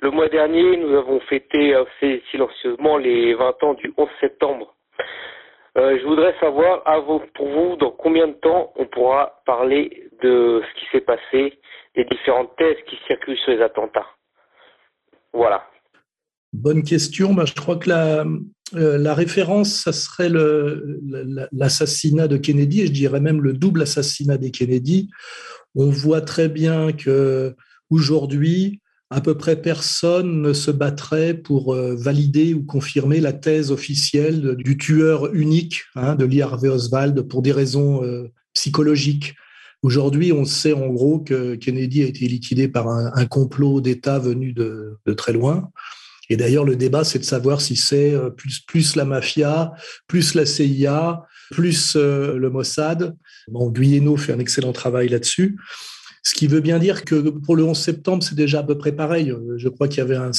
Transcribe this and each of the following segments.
Le mois dernier, nous avons fêté assez silencieusement les 20 ans du 11 septembre. Euh, je voudrais savoir, pour vous, dans combien de temps on pourra parler de ce qui s'est passé, des différentes thèses qui circulent sur les attentats? Voilà. Bonne question. Bah, je crois que la, euh, référence, ça serait l'assassinat de Kennedy, et je dirais même le double assassinat des Kennedy. On voit très bien que aujourd'hui, à peu près personne ne se battrait pour euh, valider ou confirmer la thèse officielle du tueur unique hein, de Lee Harvey Oswald pour des raisons euh, psychologiques. Aujourd'hui, on sait en gros que Kennedy a été liquidé par un, complot d'État venu de, très loin. Et d'ailleurs, le débat, c'est de savoir si c'est euh, plus, la mafia, plus la CIA, plus le Mossad. Bon, Guyeno fait un excellent travail là-dessus. Ce qui veut bien dire que pour le 11 septembre, c'est déjà à peu près pareil. Je crois qu'il y avait un,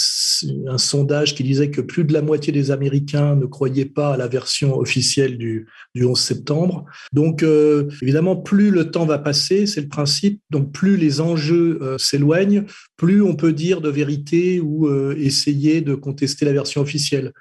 sondage qui disait que plus de la moitié des Américains ne croyaient pas à la version officielle du, 11 septembre. Donc, euh, évidemment, plus le temps va passer, c'est le principe, donc plus les enjeux euh, s'éloignent, plus on peut dire de vérité ou euh, essayer de contester la version officielle.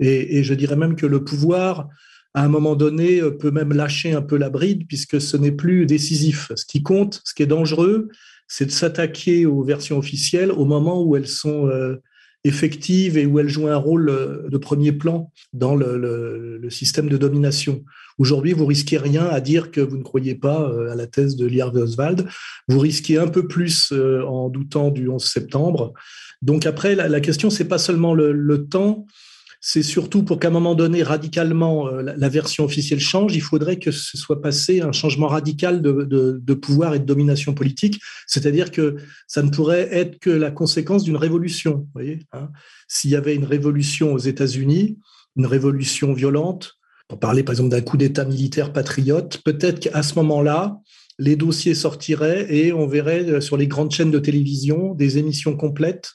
et, je dirais même que le pouvoir à un moment donné, euh, peut même lâcher un peu la bride puisque ce n'est plus décisif. Ce qui compte, ce qui est dangereux, c'est de s'attaquer aux versions officielles au moment où elles sont euh, effectives et où elles jouent un rôle euh, de premier plan dans le, système de domination. Aujourd'hui, vous risquez rien à dire que vous ne croyez pas à la thèse de Liard Oswald. Vous risquez un peu plus en doutant du 11 septembre. Donc après, la, la question, c'est pas seulement le temps, c'est surtout pour qu'à un moment donné, radicalement, euh, la, version officielle change, il faudrait que ce soit passé un changement radical de, pouvoir et de domination politique, c'est-à-dire que ça ne pourrait être que la conséquence d'une révolution. Hein. S'il y avait une révolution aux États-Unis, une révolution violente, pour parler par exemple d'un coup d'État militaire patriote, peut-être qu'à ce moment-là, les dossiers sortiraient et on verrait euh, sur les grandes chaînes de télévision des émissions complètes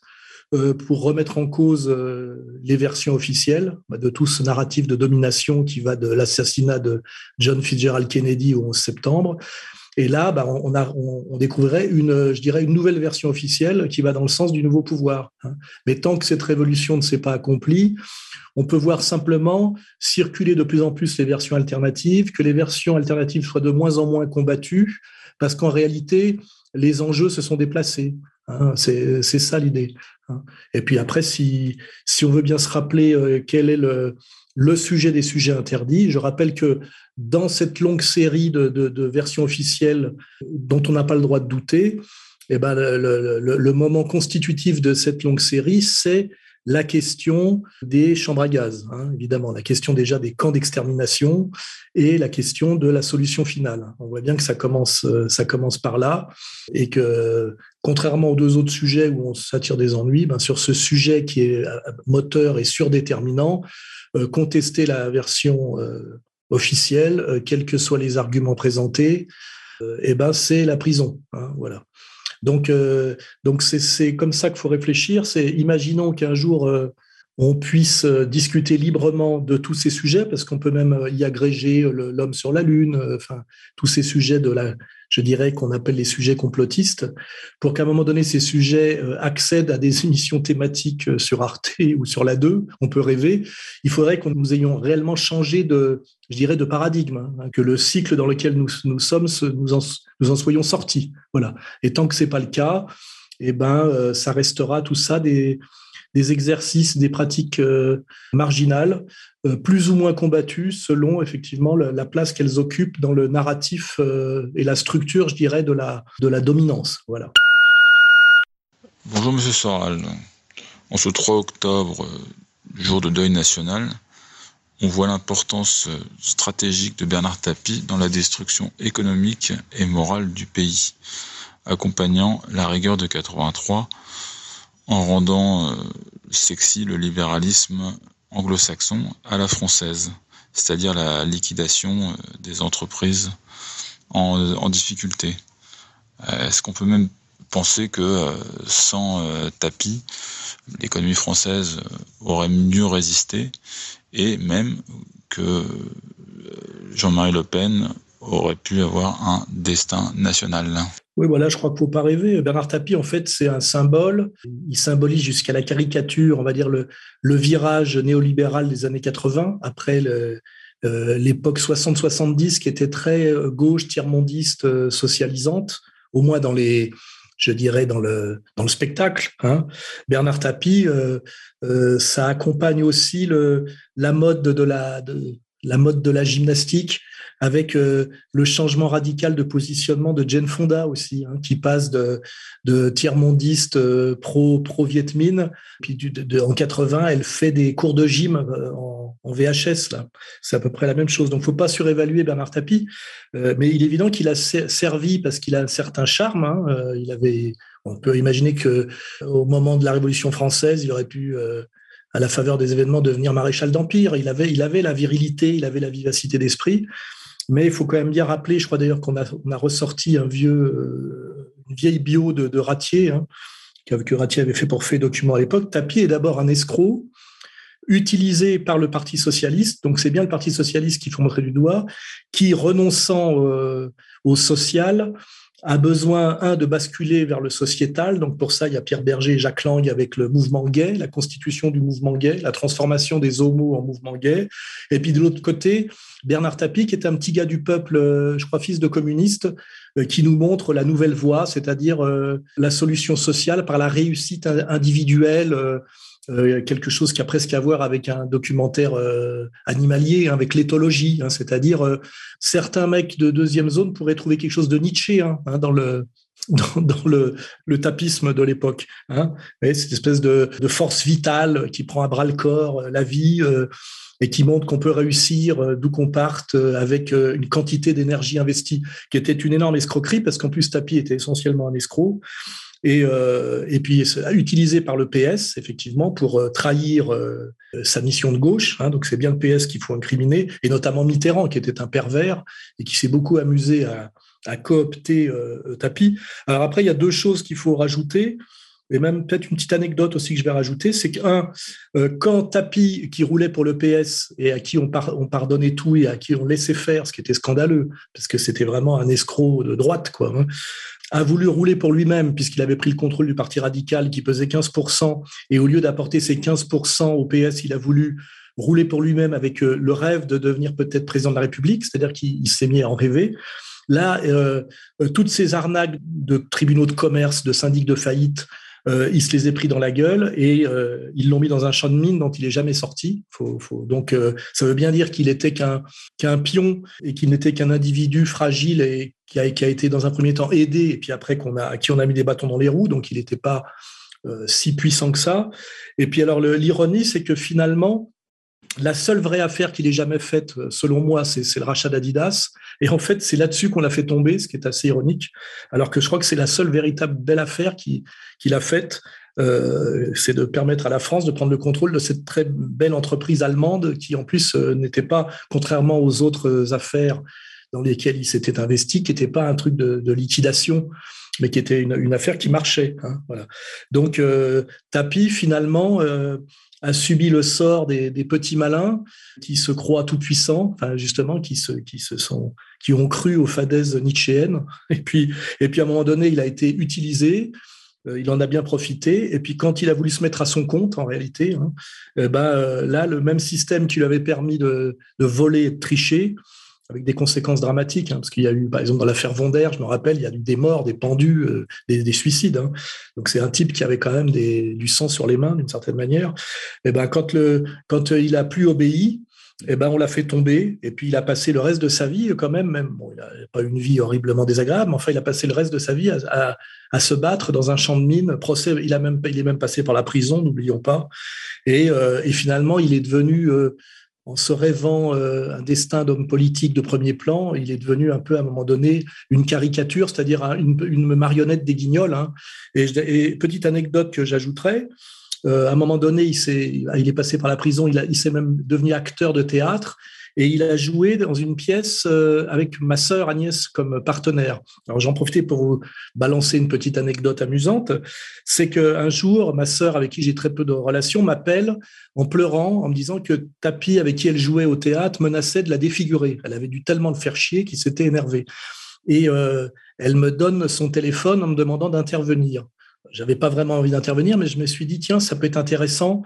pour remettre en cause euh, les versions officielles bah, de tout ce narratif de domination qui va de l'assassinat de John Fitzgerald Kennedy au 11 septembre. Et là, bah, on, a, on, découvrirait une, je dirais, une nouvelle version officielle qui va dans le sens du nouveau pouvoir. Hein. Mais tant que cette révolution ne s'est pas accomplie, on peut voir simplement circuler de plus en plus les versions alternatives, que les versions alternatives soient de moins en moins combattues, parce qu'en réalité, les enjeux se sont déplacés. Hein. C'est ça l'idée. Hein. Et puis après, si, on veut bien se rappeler euh, quel est le, sujet des sujets interdits, je rappelle que dans cette longue série de, versions officielles dont on n'a pas le droit de douter, eh ben, le, le, moment constitutif de cette longue série, c'est la question des chambres à gaz, hein, évidemment, la question déjà des camps d'extermination et la question de la solution finale. On voit bien que ça commence, euh, ça commence par là et que contrairement aux deux autres sujets où on s'attire des ennuis, ben sur ce sujet qui est euh, moteur et surdéterminant, euh, contester la version officielle, quels que soient les arguments présentés, eh ben c'est la prison. Hein, voilà. Donc, euh, donc c'est comme ça qu'il faut réfléchir. C'est imaginons qu'un jour euh, on puisse euh, discuter librement de tous ces sujets, parce qu'on peut même y agréger l'homme sur la lune, enfin tous ces sujets de la je dirais, qu'on appelle les sujets complotistes, pour qu'à un moment donné, ces sujets euh, accèdent à des émissions thématiques euh, sur Arte ou sur la 2, on peut rêver. Il faudrait que nous ayons réellement changé de, je dirais, de paradigme, hein, que le cycle dans lequel nous, nous sommes, nous en, soyons sortis. Voilà. Et tant que c'est pas le cas, eh ben, euh, ça restera tout ça des, des exercices, des pratiques euh, marginales, euh, plus ou moins combattues selon effectivement la place qu'elles occupent dans le narratif euh, et la structure, je dirais, de la, de la dominance. Voilà. Bonjour Monsieur Soral. En ce 3 octobre, jour de deuil national, on voit l'importance stratégique de Bernard Tapie dans la destruction économique et morale du pays, accompagnant la rigueur de 83 en rendant euh, sexy le libéralisme anglo-saxon à la française, c'est-à-dire la liquidation des entreprises en, difficulté. Est-ce qu'on peut même penser que sans tapis, l'économie française aurait mieux résisté et même que Jean-Marie Le Pen aurait pu avoir un destin national? Oui, voilà, je crois qu'il ne faut pas rêver. Bernard Tapie, en fait, c'est un symbole. Il symbolise jusqu'à la caricature, on va dire, le, virage néolibéral des années 80, après euh, l'époque 60-70, qui était très euh, gauche, tiers-mondiste, euh, socialisante, au moins dans les, je dirais, dans le, dans le spectacle. Hein. Bernard Tapie, ça accompagne aussi la mode de la, la mode de la gymnastique, avec euh, le changement radical de positionnement de Jane Fonda aussi, hein, qui passe de, de tiers-mondiste euh, pro, pro Viet Minh, puis en 80, elle fait des cours de gym euh, en, VHS. Là, c'est à peu près la même chose. Donc, faut pas surévaluer Bernard Tapie, mais il est évident qu'il a servi parce qu'il a un certain charme. Hein, il avait, on peut imaginer que au moment de la Révolution française, il aurait pu à la faveur des événements, devenir maréchal d'Empire. Il avait, il avait la virilité, il avait la vivacité d'esprit. Mais il faut quand même bien rappeler, je crois d'ailleurs qu'on a, on a ressorti un vieux, euh, une vieille bio de, de Ratier, hein, que Ratier avait fait pour fait document à l'époque. Tapie est d'abord un escroc utilisé par le Parti socialiste, donc c'est bien le Parti socialiste qu'il faut montrer du doigt, qui, renonçant euh, au social, a besoin, un, de basculer vers le sociétal. Donc, pour ça, il y a Pierre Berger et Jacques Lang avec le mouvement gay, la constitution du mouvement gay, la transformation des homos en mouvement gay. Et puis, de l'autre côté, Bernard Tapie, qui est un petit gars du peuple, euh, je crois, fils de communiste, euh, qui nous montre la nouvelle voie, c'est-à-dire euh, la solution sociale par la réussite individuelle euh, quelque chose qui a presque à voir avec un documentaire euh, animalier, hein, avec l'éthologie, hein, c'est-à-dire euh, certains mecs de deuxième zone pourraient trouver quelque chose de Nietzsche hein, dans le dans, le, le, tapisme de l'époque. Hein. Cette espèce de, de, force vitale qui prend à bras le corps la vie et qui montre qu'on peut réussir d'où qu'on parte avec une quantité d'énergie investie, qui était une énorme escroquerie parce qu'en plus Tapi était essentiellement un escroc et, euh, et puis utilisé par le PS effectivement pour euh, trahir euh, sa mission de gauche. Hein, donc c'est bien le PS qu'il faut incriminer, et notamment Mitterrand qui était un pervers et qui s'est beaucoup amusé à, coopter euh, Tapi. Alors après il y a deux choses qu'il faut rajouter. Et même peut-être une petite anecdote aussi que je vais rajouter, c'est qu'un, quand Tapi, qui roulait pour le PS et à qui on, on, pardonnait tout et à qui on laissait faire, ce qui était scandaleux, parce que c'était vraiment un escroc de droite, quoi, hein, a voulu rouler pour lui-même puisqu'il avait pris le contrôle du Parti radical qui pesait 15%, et au lieu d'apporter ces 15% au PS, il a voulu rouler pour lui-même avec euh, le rêve de devenir peut-être président de la République, c'est-à-dire qu'il s'est mis à en rêver. Là, euh, euh, toutes ces arnaques de tribunaux de commerce, de syndics de faillite, il se les a pris dans la gueule et ils l'ont mis dans un champ de mine dont il est jamais sorti. Faut, faut, donc, ça veut bien dire qu'il était qu'un qu'un pion et qu'il n'était qu'un individu fragile et qui a, qui a, été dans un premier temps aidé, et puis après qu'on a, à qui on a mis des bâtons dans les roues, donc il n'était pas euh, si puissant que ça. Et puis alors l'ironie, c'est que finalement, la seule vraie affaire qu'il ait jamais faite, selon moi, c'est le rachat d'Adidas. Et en fait, c'est là-dessus qu'on l'a fait tomber, ce qui est assez ironique. Alors que je crois que c'est la seule véritable belle affaire qu'il a faite. Euh, c'est de permettre à la France de prendre le contrôle de cette très belle entreprise allemande qui, en plus, euh, n'était pas, contrairement aux autres affaires dans lesquels il s'était investi, qui n'était pas un truc de, liquidation, mais qui était une, affaire qui marchait. Hein, voilà. Donc, euh, Tapi, finalement, euh, a subi le sort des, petits malins qui se croient tout puissants, enfin, justement, qui se, qui se sont, qui ont cru aux fadaises nietzschéennes. Et puis, et puis, à un moment donné, il a été utilisé. Euh, il en a bien profité. Et puis, quand il a voulu se mettre à son compte, en réalité, hein, eh ben, là, le même système qui lui avait permis de, de voler et de tricher, avec des conséquences dramatiques, hein, parce qu'il y a eu, par exemple, dans l'affaire Vonder, je me rappelle, il y a eu des morts, des pendus, euh, des, suicides. Hein. Donc c'est un type qui avait quand même du sang sur les mains, d'une certaine manière. Et ben quand quand il a plus obéi, et ben on l'a fait tomber, et puis il a passé le reste de sa vie quand même, même il n'a pas une vie horriblement désagréable, mais enfin il a passé le reste de sa vie à, se battre dans un champ de mine. Procès, il est même passé par la prison, n'oublions pas. Et, euh, finalement, il est devenu euh, en se rêvant euh, un destin d'homme politique de premier plan, il est devenu un peu à un moment donné une caricature, c'est-à-dire une, marionnette des guignols. Hein. Et, petite anecdote que j'ajouterais, à un moment donné, il, est, il est passé par la prison, il, il s'est même devenu acteur de théâtre et il a joué dans une pièce euh, avec ma sœur Agnès comme partenaire. Alors j'en profitais pour vous balancer une petite anecdote amusante, c'est qu'un jour, ma sœur, avec qui j'ai très peu de relations, m'appelle en pleurant, en me disant que Tapi, avec qui elle jouait au théâtre, menaçait de la défigurer. Elle avait dû tellement le faire chier qu'il s'était énervé. Et euh, elle me donne son téléphone en me demandant d'intervenir. J'avais pas vraiment envie d'intervenir, mais je me suis dit, tiens, ça peut être intéressant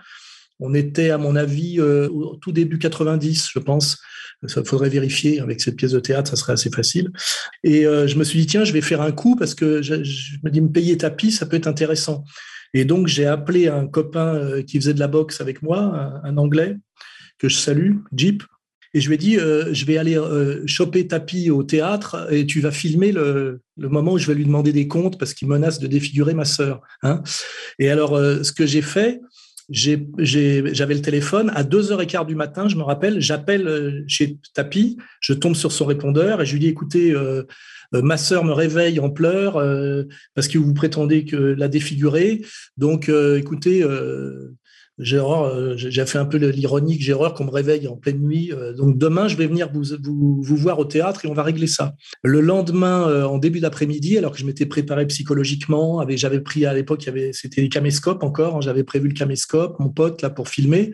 on était, à mon avis, euh, au tout début 90, je pense. Ça faudrait vérifier avec cette pièce de théâtre, ça serait assez facile. Et euh, je me suis dit, tiens, je vais faire un coup parce que je, me dis, me payer tapis, ça peut être intéressant. Et donc, j'ai appelé un copain euh, qui faisait de la boxe avec moi, un, Anglais, que je salue, Jeep. Et je lui ai dit, je vais aller choper tapis au théâtre et tu vas filmer le, moment où je vais lui demander des comptes parce qu'il menace de défigurer ma sœur. Hein. Et alors, ce que j'ai fait, j'avais le téléphone à 2h15 du matin, je me rappelle, j'appelle euh, chez Tapi, je tombe sur son répondeur et je lui dis écoutez, euh, euh, ma sœur me réveille en pleurs parce que vous prétendez que la défigurer. Donc, écoutez, j'ai fait un peu l'ironique, j'ai horreur qu'on me réveille en pleine nuit. Euh, donc demain, je vais venir vous, voir au théâtre et on va régler ça. Le lendemain, euh, en début d'après-midi, alors que je m'étais préparé psychologiquement, j'avais pris à l'époque, c'était les caméscopes encore, hein, j'avais prévu le caméscope, mon pote là pour filmer.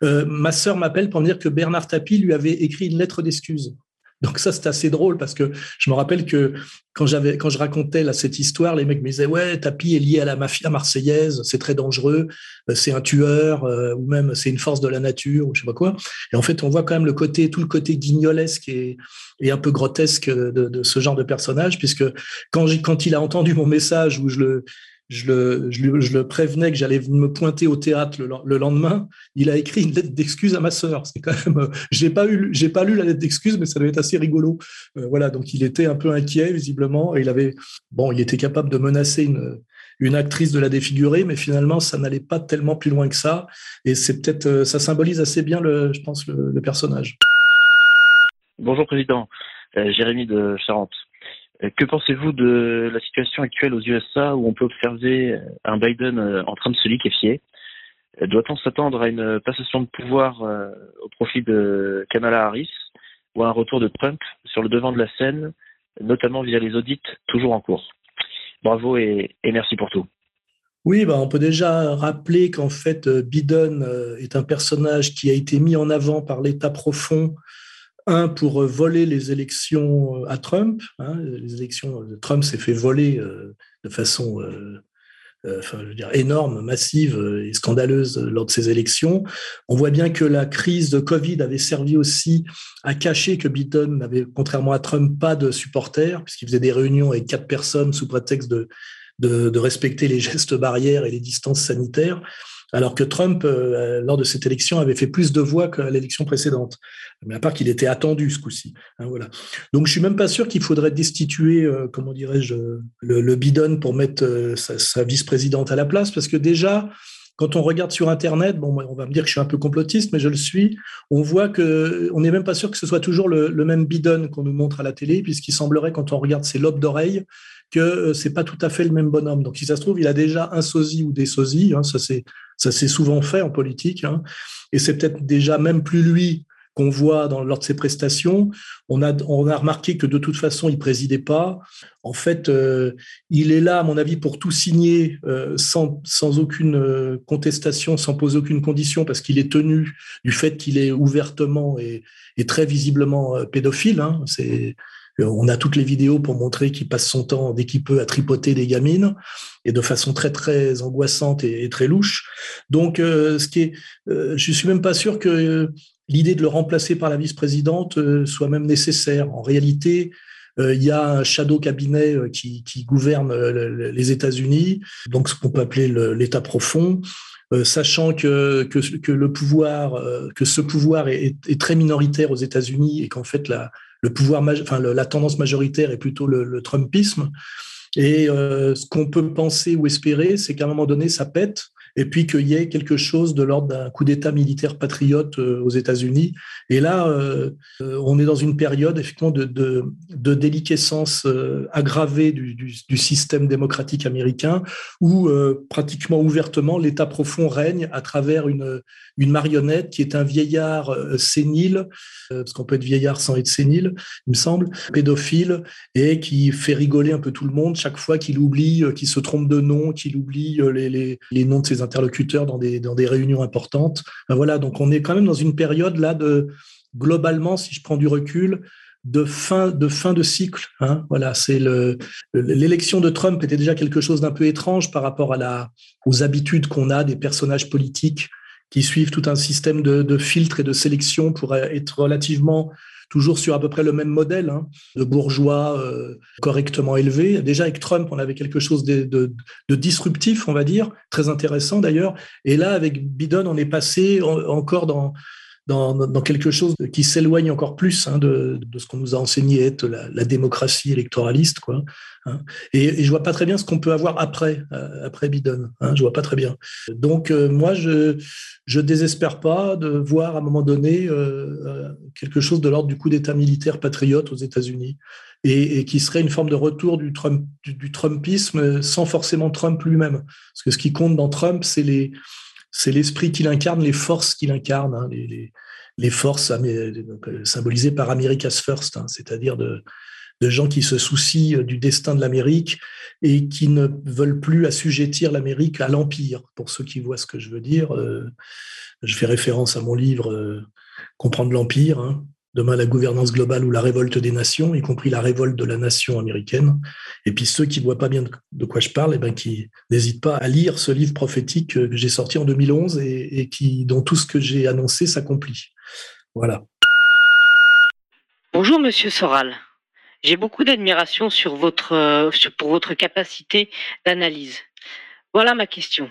ma sœur m'appelle pour me dire que Bernard Tapie lui avait écrit une lettre d'excuse. Donc ça, c'est assez drôle parce que je me rappelle que quand j'avais, quand je racontais là, cette histoire, les mecs me disaient ouais, Tapi est lié à la mafia marseillaise, c'est très dangereux, euh, c'est un tueur euh, ou même c'est une force de la nature ou je sais pas quoi. Et en fait, on voit quand même le côté, tout le côté guignolesque et, et un peu grotesque de, de, ce genre de personnage, puisque quand, quand il a entendu mon message où je le je le, prévenais que j'allais me pointer au théâtre le, lendemain. Il a écrit une lettre d'excuse à ma sœur. C'est quand même, j'ai pas lu la lettre d'excuse, mais ça devait être assez rigolo. Euh, voilà, donc il était un peu inquiet visiblement il avait, bon, il était capable de menacer une, actrice de la défigurer, mais finalement ça n'allait pas tellement plus loin que ça. Et c'est peut-être, euh, ça symbolise assez bien le, je pense, le, personnage. Bonjour président, euh, Jérémy de Charente. Euh, que pensez-vous de la situation actuelle aux USA où on peut observer euh, un Biden euh, en train de se liquéfier? Doit-on s'attendre à une passation de pouvoir au profit de Kamala Harris ou à un retour de Trump sur le devant de la scène, notamment via les audits toujours en cours? Bravo et, merci pour tout. Oui, bah on peut déjà rappeler qu'en fait, Biden est un personnage qui a été mis en avant par l'État profond un pour euh, voler les élections euh, à Trump. Hein, les élections de Trump s'est fait voler euh, de façon énorme, massive et scandaleuse lors de ces élections. On voit bien que la crise de Covid avait servi aussi à cacher que Biden n'avait, contrairement à Trump, pas de supporters, puisqu'il faisait des réunions avec quatre personnes sous prétexte de, de respecter les gestes barrières et les distances sanitaires alors que Trump, euh, lors de cette élection, avait fait plus de voix que l'élection précédente. Mais à part qu'il était attendu ce coup-ci. Hein, voilà. Donc je suis même pas sûr qu'il faudrait destituer, euh, comment dirais-je, le, le, bidon pour mettre euh, sa, vice-présidente à la place, parce que déjà, quand on regarde sur Internet, bon, on va me dire que je suis un peu complotiste, mais je le suis. On voit que on n'est même pas sûr que ce soit toujours le, le même bidon qu'on nous montre à la télé, puisqu'il semblerait, quand on regarde ses lobes d'oreilles, que c'est pas tout à fait le même bonhomme. Donc, si ça se trouve, il a déjà un sosie ou des sosies. Hein, ça c'est ça s'est souvent fait en politique. Hein. Et c'est peut-être déjà même plus lui qu'on voit dans, lors de ses prestations. On a, on a remarqué que de toute façon, il présidait pas. En fait, euh, il est là, à mon avis, pour tout signer euh, sans, aucune euh, contestation, sans poser aucune condition, parce qu'il est tenu du fait qu'il est ouvertement et, très visiblement pédophile. Hein. On a toutes les vidéos pour montrer qu'il passe son temps dès qu'il peut à tripoter des gamines et de façon très très angoissante et, très louche. Donc, euh, ce qui est, euh, je suis même pas sûr que l'idée de le remplacer par la vice-présidente euh, soit même nécessaire. En réalité, il y a un shadow cabinet qui, gouverne les États-Unis, donc ce qu'on peut appeler l'État profond. sachant que, que, le pouvoir, que ce pouvoir est très minoritaire aux États-Unis et qu'en fait la, le pouvoir, enfin la tendance majoritaire est plutôt le, Trumpisme. Et euh, ce qu'on peut penser ou espérer, c'est qu'à un moment donné, ça pète et puis qu'il y ait quelque chose de l'ordre d'un coup d'État militaire patriote aux États-Unis. Et là, on est dans une période effectivement de, de, déliquescence aggravée du, système démocratique américain, où pratiquement ouvertement l'État profond règne à travers une, marionnette qui est un vieillard sénile, parce qu'on peut être vieillard sans être sénile, il me semble, pédophile, et qui fait rigoler un peu tout le monde chaque fois qu'il oublie, qu'il se trompe de nom, qu'il oublie les, les, les, noms de ses interlocuteurs dans des, dans des réunions importantes. voilà, donc on est quand même dans une période là de, globalement, si je prends du recul, de fin de fin de cycle. Hein. Voilà, c'est le l'élection de Trump était déjà quelque chose d'un peu étrange par rapport à la aux habitudes qu'on a des personnages politiques qui suivent tout un système de, de filtres et de sélection pour être relativement toujours sur à peu près le même modèle hein, de bourgeois euh, correctement élevés. Déjà avec Trump, on avait quelque chose de disruptif, on va dire, très intéressant d'ailleurs. Et là, avec Biden, on est passé encore dans dans, quelque chose qui s'éloigne encore plus hein, de, ce qu'on nous a enseigné être la, démocratie électoraliste. Quoi, hein. et, et, je vois pas très bien ce qu'on peut avoir après, euh, Biden. Hein, je vois pas très bien. Donc euh, moi, je je désespère pas de voir à un moment donné euh, quelque chose de l'ordre du coup d'État militaire patriote aux États-Unis. Et, qui serait une forme de retour du Trumpisme sans forcément Trump lui-même. Parce que ce qui compte dans Trump, c'est les, c'est l'esprit qu'il incarne, les forces qu'il incarne, hein, les, forces euh, symbolisées par America's First, hein, c'est-à-dire de, gens qui se soucient euh, du destin de l'Amérique et qui ne veulent plus assujettir l'Amérique à l'empire. Pour ceux qui voient ce que je veux dire, euh, je fais référence à mon livre Comprendre l'empire, hein, demain la gouvernance globale ou la révolte des nations, y compris la révolte de la nation américaine. Et puis ceux qui ne voient pas bien de quoi je parle, et eh ben, qui n'hésitent pas à lire ce livre prophétique que j'ai sorti en 2011 et, qui, dont tout ce que j'ai annoncé s'accomplit. Voilà. Bonjour Monsieur Soral. J'ai beaucoup d'admiration votre, pour votre capacité d'analyse. Voilà ma question.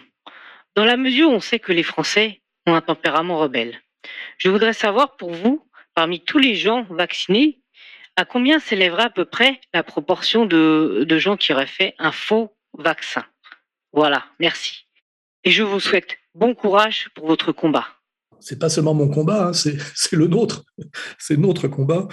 Dans la mesure où on sait que les Français ont un tempérament rebelle, je voudrais savoir pour vous parmi tous les gens vaccinés, à combien s'élèverait à peu près la proportion de, de gens qui auraient fait un faux vaccin? Voilà, merci. Et je vous souhaite bon courage pour votre combat c'est pas seulement mon combat, hein, c'est le nôtre, c'est notre combat.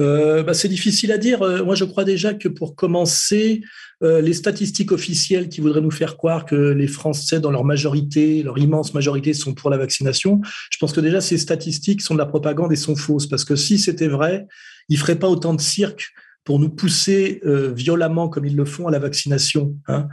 Euh, bah, c'est difficile à dire. Euh, moi, je crois déjà que pour commencer, euh, les statistiques officielles qui voudraient nous faire croire que les Français, dans leur majorité, leur immense majorité, sont pour la vaccination, je pense que déjà ces statistiques sont de la propagande et sont fausses, parce que si c'était vrai, ils feraient pas autant de cirque pour nous pousser euh, violemment comme ils le font à la vaccination. Hein.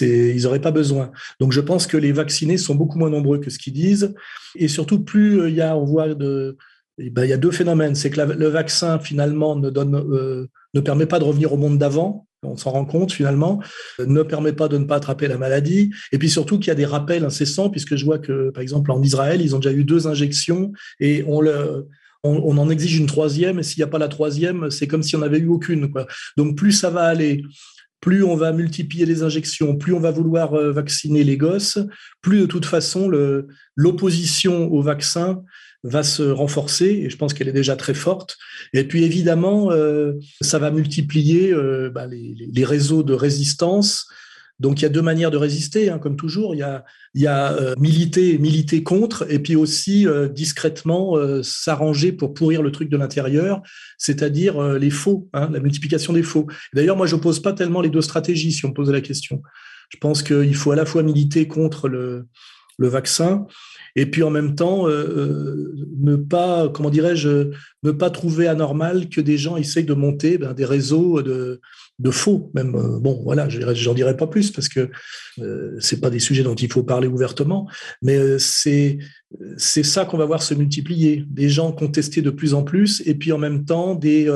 Ils n'auraient pas besoin. Donc je pense que les vaccinés sont beaucoup moins nombreux que ce qu'ils disent. Et surtout, plus euh, il y a, on voit de, eh ben, il y a deux phénomènes. C'est que le vaccin finalement ne euh, ne permet pas de revenir au monde d'avant. On s'en rend compte finalement, ne permet pas de ne pas attraper la maladie. Et puis surtout qu'il y a des rappels incessants, puisque je vois que par exemple en Israël, ils ont déjà eu deux injections et on le on, en exige une troisième, et s'il n'y a pas la troisième, c'est comme si on n'avait eu aucune. Donc plus ça va aller, plus on va multiplier les injections, plus on va vouloir euh, vacciner les gosses, plus de toute façon l'opposition au vaccin va se renforcer, et je pense qu'elle est déjà très forte. Et puis évidemment, euh, ça va multiplier euh, bah, les, réseaux de résistance donc il y a deux manières de résister, hein, comme toujours. Il y a, euh, militer, militer contre, et puis aussi euh, discrètement euh, s'arranger pour pourrir le truc de l'intérieur, c'est-à-dire les faux, hein, la multiplication des faux. D'ailleurs, moi, je n'oppose pas tellement les deux stratégies, si on me pose la question. Je pense qu'il faut à la fois militer contre le vaccin, et puis en même temps ne pas, comment dirais-je, ne pas trouver anormal que des gens essayent de monter ben, des réseaux de de faux, même. Euh, bon, voilà, j'en dirai pas plus parce que euh, c'est pas des sujets dont il faut parler ouvertement, mais euh, c'est c'est ça qu'on va voir se multiplier. Des gens contester de plus en plus, et puis en même temps des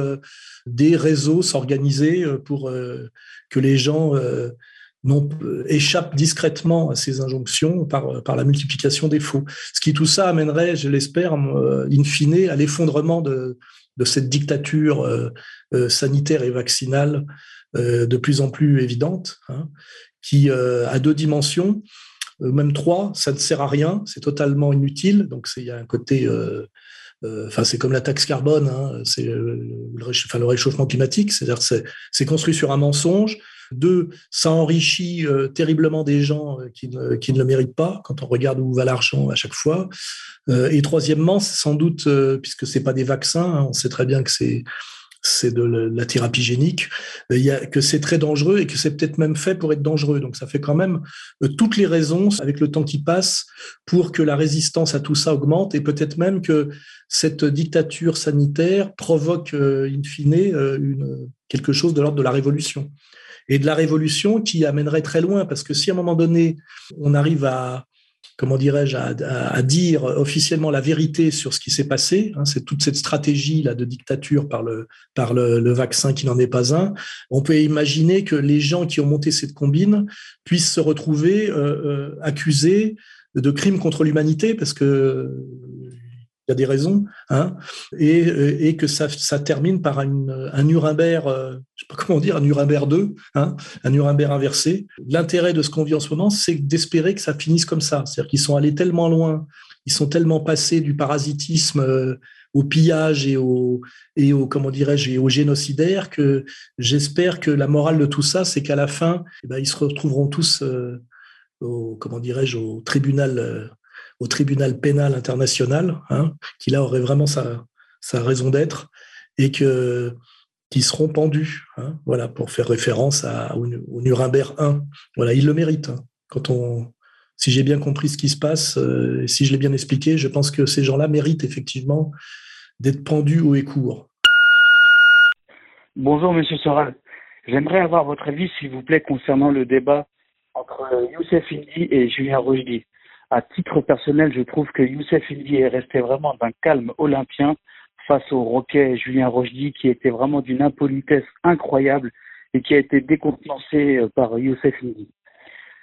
des réseaux s'organiser pour que les gens non, échappent discrètement à ces injonctions par, par la multiplication des faux. Ce qui tout ça amènerait, je l'espère, in fine, à l'effondrement de, cette dictature euh, euh, sanitaire et vaccinale euh, de plus en plus évidente, hein, qui a deux dimensions, même trois, ça ne sert à rien, c'est totalement inutile. Donc il y a un côté enfin c'est comme la taxe carbone, hein, c'est le, réchauffement climatique, c'est-à-dire c'est construit sur un mensonge. Deux, ça enrichit terriblement des gens qui ne, qui ne, le méritent pas quand on regarde où va l'argent à chaque fois. et troisièmement, sans doute, puisque c'est pas des vaccins, hein, on sait très bien que c'est c'est de la thérapie génique, que c'est très dangereux et que c'est peut-être même fait pour être dangereux. Donc ça fait quand même euh, toutes les raisons, avec le temps qui passe, pour que la résistance à tout ça augmente et peut-être même que cette dictature sanitaire provoque euh, in fine euh, quelque chose de l'ordre de la révolution. Et de la révolution qui amènerait très loin, parce que si à un moment donné, on arrive à, comment dirais-je, à, dire officiellement la vérité sur ce qui s'est passé. Hein, c'est toute cette stratégie là de dictature par le par le, vaccin qui n'en est pas un. On peut imaginer que les gens qui ont monté cette combine puissent se retrouver euh, euh, accusés de crimes contre l'humanité parce que il y a des raisons, hein, et, et, que ça, ça, termine par une, un Nuremberg, euh, je sais pas comment dire, un Nuremberg 2, hein, un Nuremberg inversé. L'intérêt de ce qu'on vit en ce moment, c'est d'espérer que ça finisse comme ça. C'est-à-dire qu'ils sont allés tellement loin, ils sont tellement passés du parasitisme euh, au pillage et au, et au comment dirais-je, au génocidaire que j'espère que la morale de tout ça, c'est qu'à la fin, eh ben, ils se retrouveront tous euh, au, comment dirais-je, au tribunal euh, au tribunal pénal international, hein, qui là aurait vraiment sa, raison d'être, et que qui seront pendus, hein, voilà, pour faire référence à, au, Nuremberg 1. Voilà, il le mérite. Hein. Quand on, si j'ai bien compris ce qui se passe, euh, si je l'ai bien expliqué, je pense que ces gens-là méritent effectivement d'être pendus haut et court. Bonjour, Monsieur Soral. J'aimerais avoir votre avis, s'il vous plaît, concernant le débat entre Youssef Indy et Julien Rochdy à titre personnel, je trouve que Youssef Indy est resté vraiment d'un calme olympien face au Roquet Julien Rochdy, qui était vraiment d'une impolitesse incroyable et qui a été décontenancé euh, par Youssef Indy.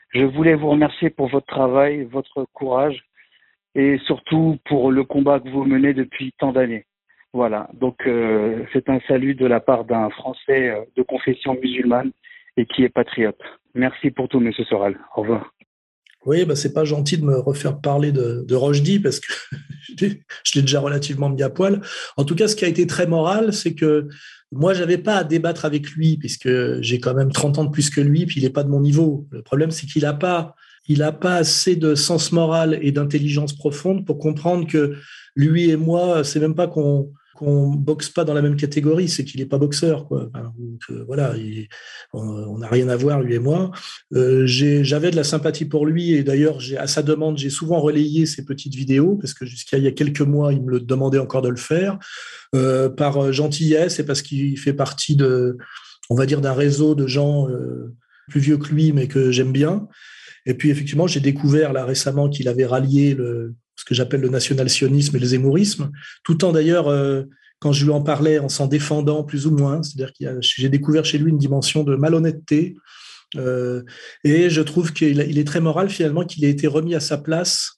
Je voulais vous remercier pour votre travail, votre courage et surtout pour le combat que vous menez depuis tant d'années. Voilà, donc euh, c'est un salut de la part d'un Français euh, de confession musulmane et qui est patriote. Merci pour tout, Monsieur Soral. Au revoir. Oui, bah, c'est pas gentil de me refaire parler de, de Rochdy parce que je l'ai déjà relativement mis à poil. En tout cas, ce qui a été très moral, c'est que moi, j'avais pas à débattre avec lui puisque j'ai quand même 30 ans de plus que lui, puis il n'est pas de mon niveau. Le problème, c'est qu'il n'a pas, pas assez de sens moral et d'intelligence profonde pour comprendre que lui et moi, c'est même pas qu'on qu'on boxe pas dans la même catégorie, c'est qu'il n'est pas boxeur. Quoi. Euh, voilà, on n'a rien à voir, lui et moi. Euh, j'avais de la sympathie pour lui et d'ailleurs, à sa demande, j'ai souvent relayé ses petites vidéos parce que jusqu'à il y a quelques mois, il me le demandait encore de le faire euh, par gentillesse et parce qu'il fait partie de, on va dire, d'un réseau de gens plus vieux que lui, mais que j'aime bien. Et puis effectivement, j'ai découvert là récemment qu'il avait rallié le, ce que j'appelle le national-sionisme et le zémourisme, tout en d'ailleurs, euh, quand je lui en parlais, en s'en défendant plus ou moins, c'est-à-dire que j'ai découvert chez lui une dimension de malhonnêteté, euh, et je trouve qu'il est très moral finalement qu'il ait été remis à sa place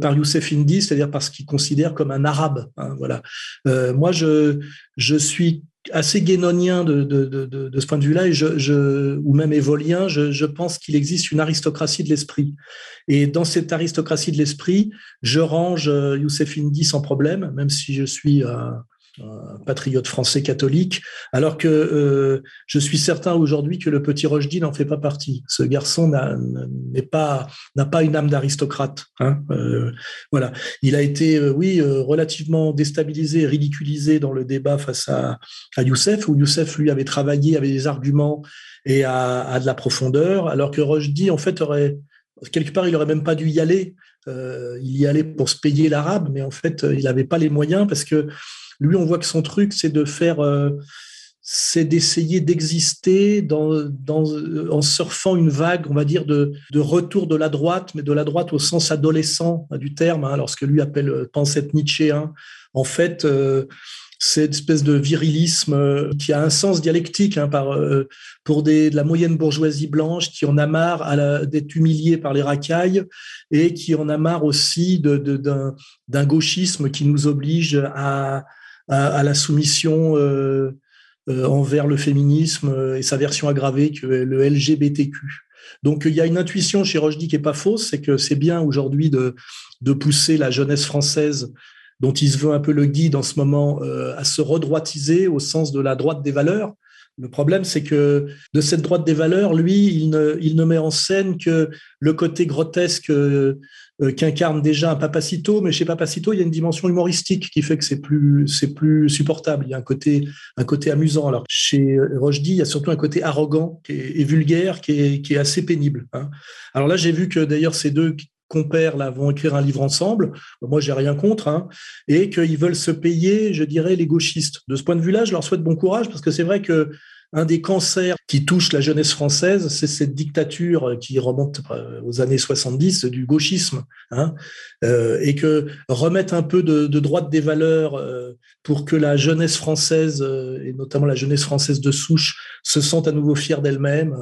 par Youssef Indy, c'est-à-dire parce qu'il considère comme un arabe. Hein, voilà. moi, je, je suis assez guénonien de, de, de, de, ce point de vue-là, je, je, ou même évolien, je, je pense qu'il existe une aristocratie de l'esprit. Et dans cette aristocratie de l'esprit, je range euh, Youssef Indy sans problème, même si je suis patriote français catholique, alors que euh, je suis certain aujourd'hui que le petit Rochdy n'en fait pas partie. Ce garçon n'est pas n'a pas une âme d'aristocrate. Hein euh, voilà, il a été oui relativement déstabilisé, ridiculisé dans le débat face à, à Youssef, où Youssef lui avait travaillé, avait des arguments et a, a de la profondeur, alors que Rochdy en fait aurait quelque part, il n'aurait même pas dû y aller. Euh, il y allait pour se payer l'arabe, mais en fait, il n'avait pas les moyens parce que lui, on voit que son truc, c'est de faire, euh, c'est d'essayer d'exister dans, en surfant une vague, on va dire, de, retour de la droite, mais de la droite au sens adolescent du terme, hein, lorsque lui appelle euh, pensette Nietzschéen. En fait, cette espèce de virilisme euh, qui a un sens dialectique hein, euh, pour des, de la moyenne bourgeoisie blanche qui en a marre d'être humiliée par les racailles et qui en a marre aussi d'un gauchisme qui nous oblige à, à, la soumission euh, envers le féminisme et sa version aggravée que le LGBTQ. Donc il y a une intuition chez Rochdy qui est pas fausse, c'est que c'est bien aujourd'hui de, de pousser la jeunesse française dont il se veut un peu le guide en ce moment, euh, à se redroitiser au sens de la droite des valeurs, Le problème, c'est que de cette droite des valeurs, lui, il ne, met en scène que le côté grotesque euh, euh, qu'incarne déjà un Papacito, mais chez Papacito, il y a une dimension humoristique qui fait que c'est plus, supportable. Il y a un côté, amusant. Alors chez Rochdy, il y a surtout un côté arrogant et, vulgaire qui est, qui est assez pénible. Hein. Alors là, j'ai vu que d'ailleurs ces deux compères là vont écrire un livre ensemble. Moi, j'ai rien contre, hein, et qu'ils veulent se payer, je dirais, les gauchistes. De ce point de vue-là, je leur souhaite bon courage parce que c'est vrai que un des cancers qui touche la jeunesse française, c'est cette dictature qui remonte euh, aux années 70 du gauchisme, hein, euh, et que remettre un peu de, droite des valeurs euh, pour que la jeunesse française, et notamment la jeunesse française de souche, se sente à nouveau fière d'elle-même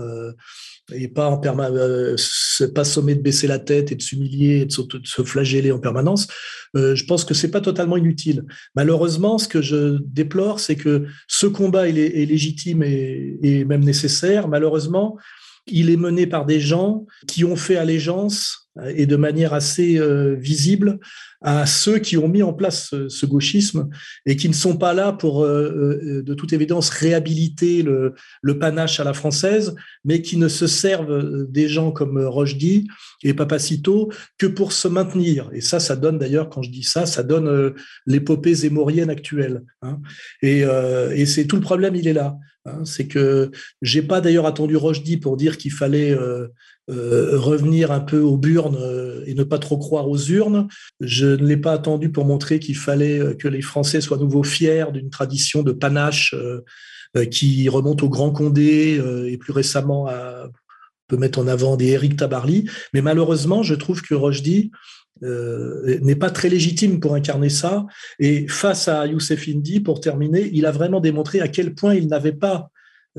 et pas en permanence, pas sommet de baisser la tête et de s'humilier et de se, flageller en permanence. Euh, je pense que c'est pas totalement inutile. Malheureusement, ce que je déplore, c'est que ce combat est, légitime et, même nécessaire. Malheureusement, il est mené par des gens qui ont fait allégeance euh, et de manière assez euh, visible à ceux qui ont mis en place ce, gauchisme et qui ne sont pas là pour, euh, de toute évidence, réhabiliter le, panache à la française, mais qui ne se servent des gens comme Rochdy et Papacito que pour se maintenir. Et ça, ça donne d'ailleurs, quand je dis ça, ça donne l'épopée zémorienne actuelle. Hein. Et, c'est tout le problème, il est là. Hein. C'est que j'ai pas d'ailleurs attendu Rochdy pour dire qu'il fallait euh, revenir un peu aux burnes euh, et ne pas trop croire aux urnes. Je ne l'ai pas attendu pour montrer qu'il fallait euh, que les Français soient nouveau fiers d'une tradition de panache qui remonte au Grand Condé et plus récemment à, on peut mettre en avant des Éric Tabarly. Mais malheureusement, je trouve que Rochdy n'est pas très légitime pour incarner ça. Et face à Youssef Indy, pour terminer, il a vraiment démontré à quel point il n'avait pas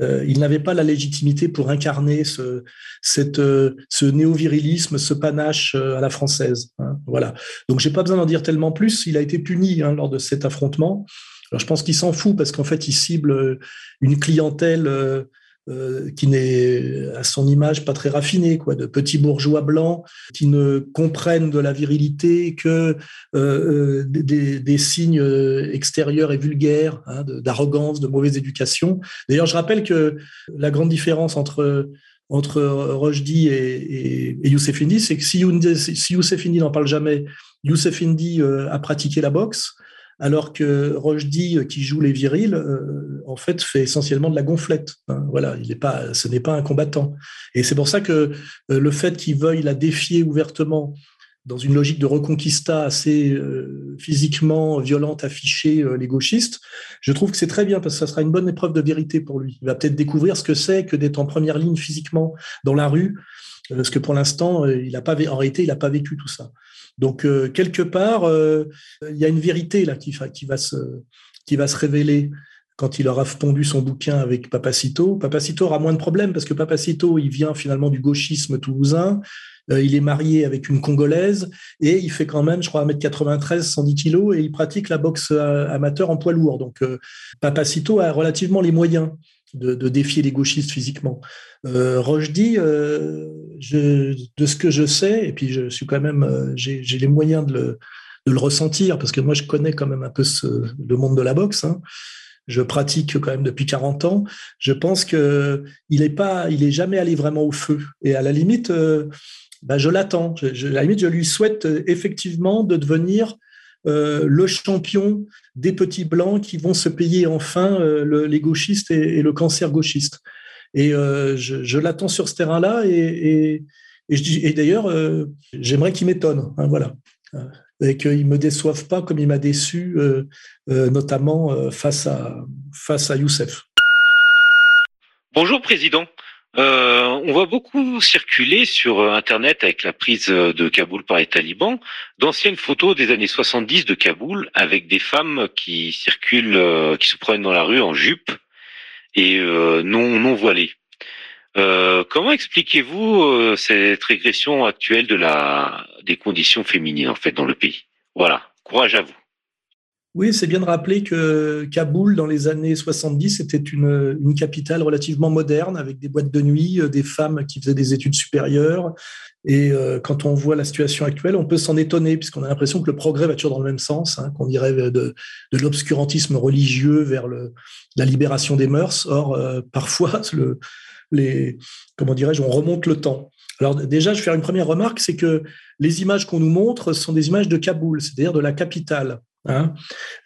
euh, il n'avait pas la légitimité pour incarner ce, cette, euh, ce néo-virilisme, ce panache euh, à la française. Hein, voilà. Donc, j'ai pas besoin d'en dire tellement plus. Il a été puni hein, lors de cet affrontement. Alors, je pense qu'il s'en fout parce qu'en fait, il cible une clientèle euh, qui n'est à son image pas très raffinée, quoi, de petits bourgeois blancs qui ne comprennent de la virilité que euh, euh, des, signes extérieurs et vulgaires, hein, d'arrogance, de, mauvaise éducation. D'ailleurs, je rappelle que la grande différence entre entre Rochdy et, et, Youssef Indy, c'est que si Youssef Indy n'en parle jamais, Youssef Indy a pratiqué la boxe, alors que Rochdy, euh, qui joue les virils, euh, en fait, fait essentiellement de la gonflette. Hein. voilà, il est pas, ce n'est pas un combattant. Et c'est pour ça que euh, le fait qu'il veuille la défier ouvertement dans une logique de reconquista assez physiquement violente affichée les gauchistes, je trouve que c'est très bien parce que ça sera une bonne épreuve de vérité pour lui. Il va peut-être découvrir ce que c'est que d'être en première ligne physiquement dans la rue, parce que pour l'instant, il a pas, en réalité, il n'a pas vécu tout ça. Donc, euh, quelque part, euh, il y a une vérité qui, va se, révéler quand il aura pondu son bouquin avec Papacito. Papacito aura moins de problèmes parce que Papacito, il vient finalement du gauchisme toulousain. Euh, il est marié avec une Congolaise et il fait quand même, je crois, 1m93, 110 kilos et il pratique la boxe amateur en poids lourd. Donc, Papacito a relativement les moyens de, défier les gauchistes physiquement. Euh, Rochdy, euh, de ce que je sais, et puis je suis quand même, euh, j'ai les moyens de le, ressentir, parce que moi je connais quand même un peu le monde de la boxe. Hein. Je pratique quand même depuis 40 ans. Je pense que il est pas, il est jamais allé vraiment au feu. Et à la limite, bah, je l'attends. à la limite, je lui souhaite effectivement de devenir euh, le champion des petits blancs qui vont se payer enfin euh, les gauchistes et, le cancer gauchiste. Et euh, je, l'attends sur ce terrain-là et, d'ailleurs, j'aimerais qu'il m'étonne. Hein, voilà. Et qu'il ne me déçoive pas comme il m'a déçu, notamment face, à, face à Youssef. Bonjour, Président. Euh, on voit beaucoup circuler sur euh, Internet avec la prise euh, de Kaboul par les talibans d'anciennes photos des années 70 de Kaboul avec des femmes qui circulent, qui se prennent dans la rue en jupe et non voilées. comment expliquez-vous cette régression actuelle des conditions féminines en fait dans le pays? Voilà, courage à vous. Oui, c'est bien de rappeler que Kaboul, dans les années 70, était une, capitale relativement moderne, avec des boîtes de nuit, des femmes qui faisaient des études supérieures. Et quand on voit la situation actuelle, on peut s'en étonner, puisqu'on a l'impression que le progrès va toujours dans le même sens, hein, qu'on irait de, l'obscurantisme religieux vers la libération des mœurs. Or, parfois, le, les, comment dirais-je, on remonte le temps. Alors déjà, je vais faire une première remarque, c'est que les images qu'on nous montre sont des images de Kaboul, c'est-à-dire de la capitale. Hein.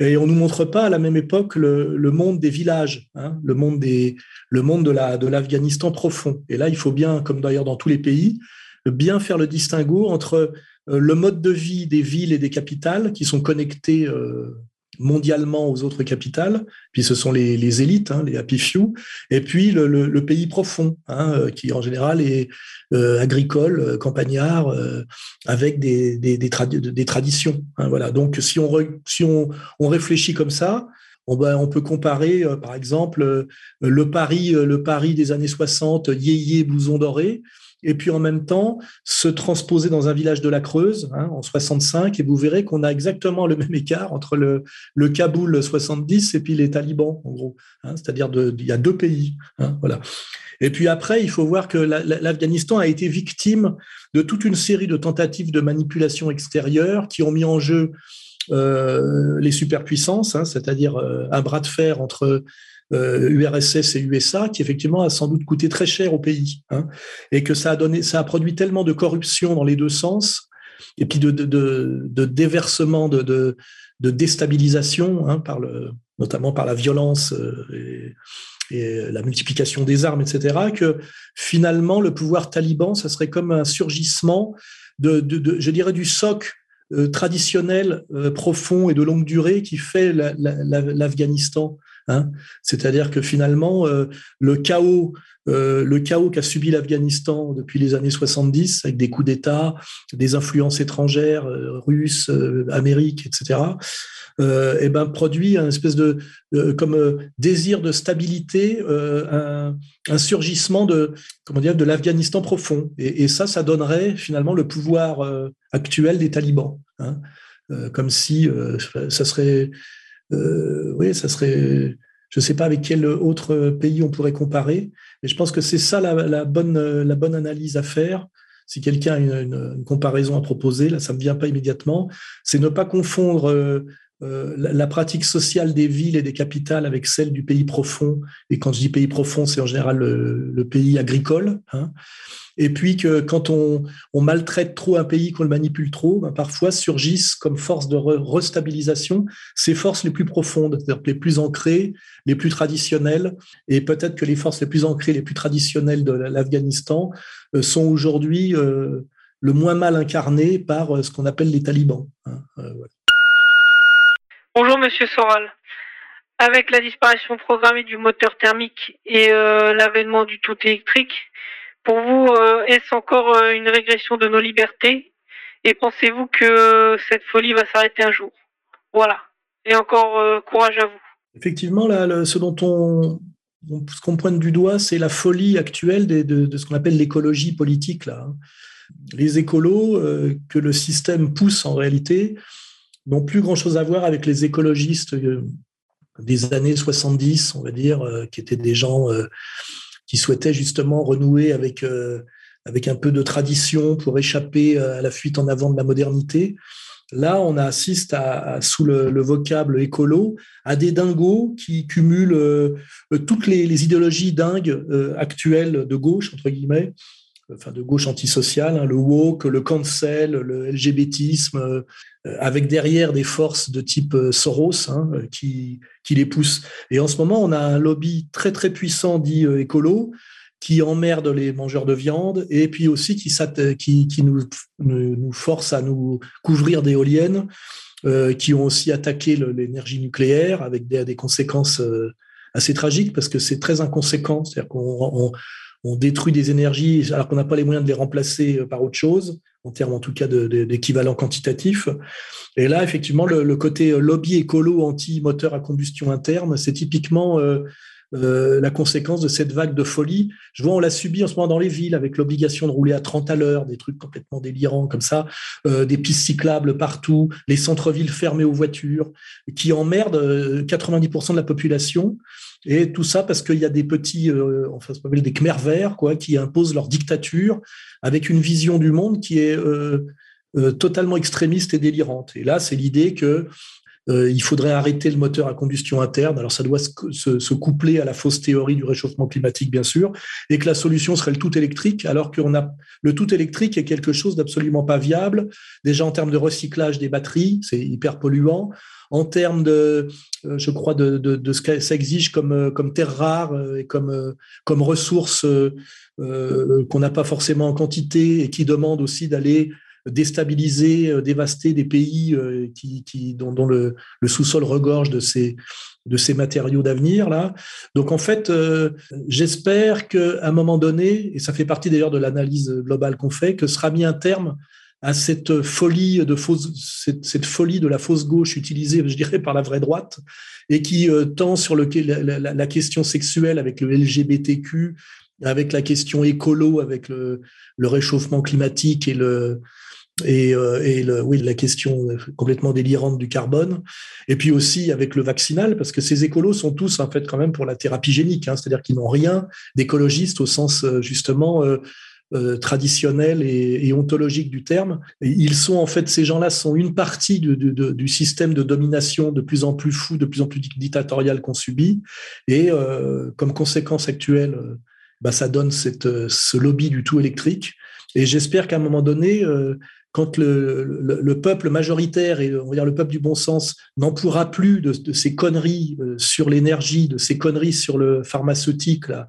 et on nous montre pas à la même époque le, monde des villages, hein, le monde des, le monde de la de l'Afghanistan profond. Et là, il faut bien, comme d'ailleurs dans tous les pays, bien faire le distinguo entre euh, le mode de vie des villes et des capitales qui sont connectés euh, mondialement aux autres capitales, puis ce sont les, élites, hein, les happy few, et puis le, pays profond, hein, euh, qui en général est euh, agricole, euh, campagnard, avec des, des, traditions. Hein, voilà. Donc si on, si on, on réfléchit comme ça, on, ben, peut comparer, par exemple, le Paris, le Paris des années 60, yéyé, blouson doré, et puis en même temps se transposer dans un village de la Creuse hein, en 65 et vous verrez qu'on a exactement le même écart entre le, Kaboul 70 et puis les talibans en gros hein, c'est-à-dire il y a deux pays hein, voilà. Et puis après il faut voir que l'Afghanistan a été victime de toute une série de tentatives de manipulation extérieure qui ont mis en jeu euh, les superpuissances, c'est-à-dire euh, un bras de fer entre URSS euh, et USA, qui effectivement a sans doute coûté très cher au pays, hein, et que ça a donné, ça a produit tellement de corruption dans les deux sens, et puis de, déversement, de, déstabilisation, hein, notamment par la violence euh, et, la multiplication des armes, etc., que finalement le pouvoir taliban, ça serait comme un surgissement de, je dirais, du soc euh, traditionnel profond et de longue durée qui fait l'Afghanistan. La, la, Hein C'est-à-dire que finalement, euh, le chaos, euh, le chaos qu'a subi l'Afghanistan depuis les années 70, avec des coups d'État, des influences étrangères, euh, russes, euh, Amérique, etc., et ben produit un espèce de comme désir de stabilité, un, surgissement de comment dire de l'Afghanistan profond. Et, et, ça, ça donnerait finalement le pouvoir actuel des talibans, hein comme si ça serait euh, oui, ça serait, je ne sais pas avec quel autre pays on pourrait comparer, mais je pense que c'est ça la, bonne, la bonne analyse à faire. Si quelqu'un a une, comparaison à proposer, là, ça ne me vient pas immédiatement, c'est ne pas confondre euh, la, pratique sociale des villes et des capitales avec celle du pays profond. Et quand je dis pays profond, c'est en général le, pays agricole. Hein. Et puis que quand on, maltraite trop un pays, qu'on le manipule trop, ben parfois surgissent comme force de restabilisation ces forces les plus profondes, c'est-à-dire les plus ancrées, les plus traditionnelles. Et peut-être que les forces les plus ancrées, les plus traditionnelles de l'Afghanistan euh, sont aujourd'hui euh, le moins mal incarnées par ce qu'on appelle les talibans. Hein. Bonjour Monsieur Soral. Avec la disparition programmée du moteur thermique et euh, l'avènement du tout électrique, pour vous, euh, est-ce encore euh, une régression de nos libertés? Et pensez-vous que cette folie va s'arrêter un jour? Voilà. Et encore courage à vous. Effectivement, là, ce dont on, qu'on pointe du doigt, c'est la folie actuelle de, ce qu'on appelle l'écologie politique. Là. Hein. Les écolos que le système pousse en réalité, n'ont plus grand-chose à voir avec les écologistes euh, des années 70, on va dire, euh, qui étaient des gens euh, qui souhaitaient justement renouer avec, un peu de tradition pour échapper à la fuite en avant de la modernité. Là, on assiste à, sous le, le, vocable écolo à des dingos qui cumulent toutes les, idéologies dingues actuelles de gauche, entre guillemets, enfin de gauche antisociale, hein, le woke, le cancel, le LGBTisme, euh, avec derrière des forces de type euh, Soros hein, qui, qui les poussent. Et en ce moment, on a un lobby très très puissant dit euh, écolo qui emmerde les mangeurs de viande et puis aussi qui, nous, force à nous couvrir d'éoliennes, euh, qui ont aussi attaqué l'énergie nucléaire avec des, conséquences euh, assez tragiques parce que c'est très inconséquent. C'est-à-dire qu'on on détruit des énergies alors qu'on n'a pas les moyens de les remplacer euh, par autre chose, en termes en tout cas d'équivalent quantitatif. Et là, effectivement, le, côté euh, lobby écolo anti-moteur à combustion interne, c'est typiquement euh, la conséquence de cette vague de folie. Je vois, on l'a subi en ce moment dans les villes avec l'obligation de rouler à 30 à l'heure, des trucs complètement délirants comme ça, des pistes cyclables partout, les centres-villes fermés aux voitures, qui emmerdent 90% de la population. Et tout ça parce qu'il y a des petits, euh, enfin, ça s'appelle des Khmer verts, quoi, qui imposent leur dictature avec une vision du monde qui est euh, euh, totalement extrémiste et délirante. Et là, c'est l'idée que il faudrait arrêter le moteur à combustion interne. Alors, ça doit se, coupler à la fausse théorie du réchauffement climatique, bien sûr, et que la solution serait le tout électrique, alors a le tout électrique est quelque chose d'absolument pas viable. Déjà en termes de recyclage des batteries, c'est hyper polluant en termes de, euh, je crois, de, ce que ça exige comme, euh, comme terres rares euh, et comme, comme ressources qu'on n'a pas forcément en quantité et qui demandent aussi d'aller déstabiliser, dévaster des pays qui, dont, le, sous-sol regorge de ces, de ces matériaux d'avenir là. Donc en fait, j'espère qu'à un moment donné, et ça fait partie d'ailleurs de l'analyse globale qu'on fait, que sera mis un terme à cette folie de fausse, cette, folie de la fausse gauche utilisée, je dirais, par la vraie droite, et qui euh, tend sur la, question sexuelle avec le LGBTQ, avec la question écolo, avec le, réchauffement climatique et le et, euh, le, oui, la question complètement délirante du carbone, et puis aussi avec le vaccinal, parce que ces écolos sont tous en fait quand même pour la thérapie génique, hein, c'est-à-dire qu'ils n'ont rien d'écologiste au sens euh, justement euh, traditionnel et, ontologique du terme. ils sont en fait, ces gens-là sont une partie du système de domination de plus en plus fou, de plus en plus dictatorial qu'on subit. Et euh, comme conséquence actuelle, euh, bah, ça donne cette, ce lobby du tout électrique. Et j'espère qu'à un moment donné, quand le, peuple majoritaire et on va dire le peuple du bon sens n'en pourra plus de, de ces conneries sur l'énergie, de ces conneries sur le pharmaceutique, là,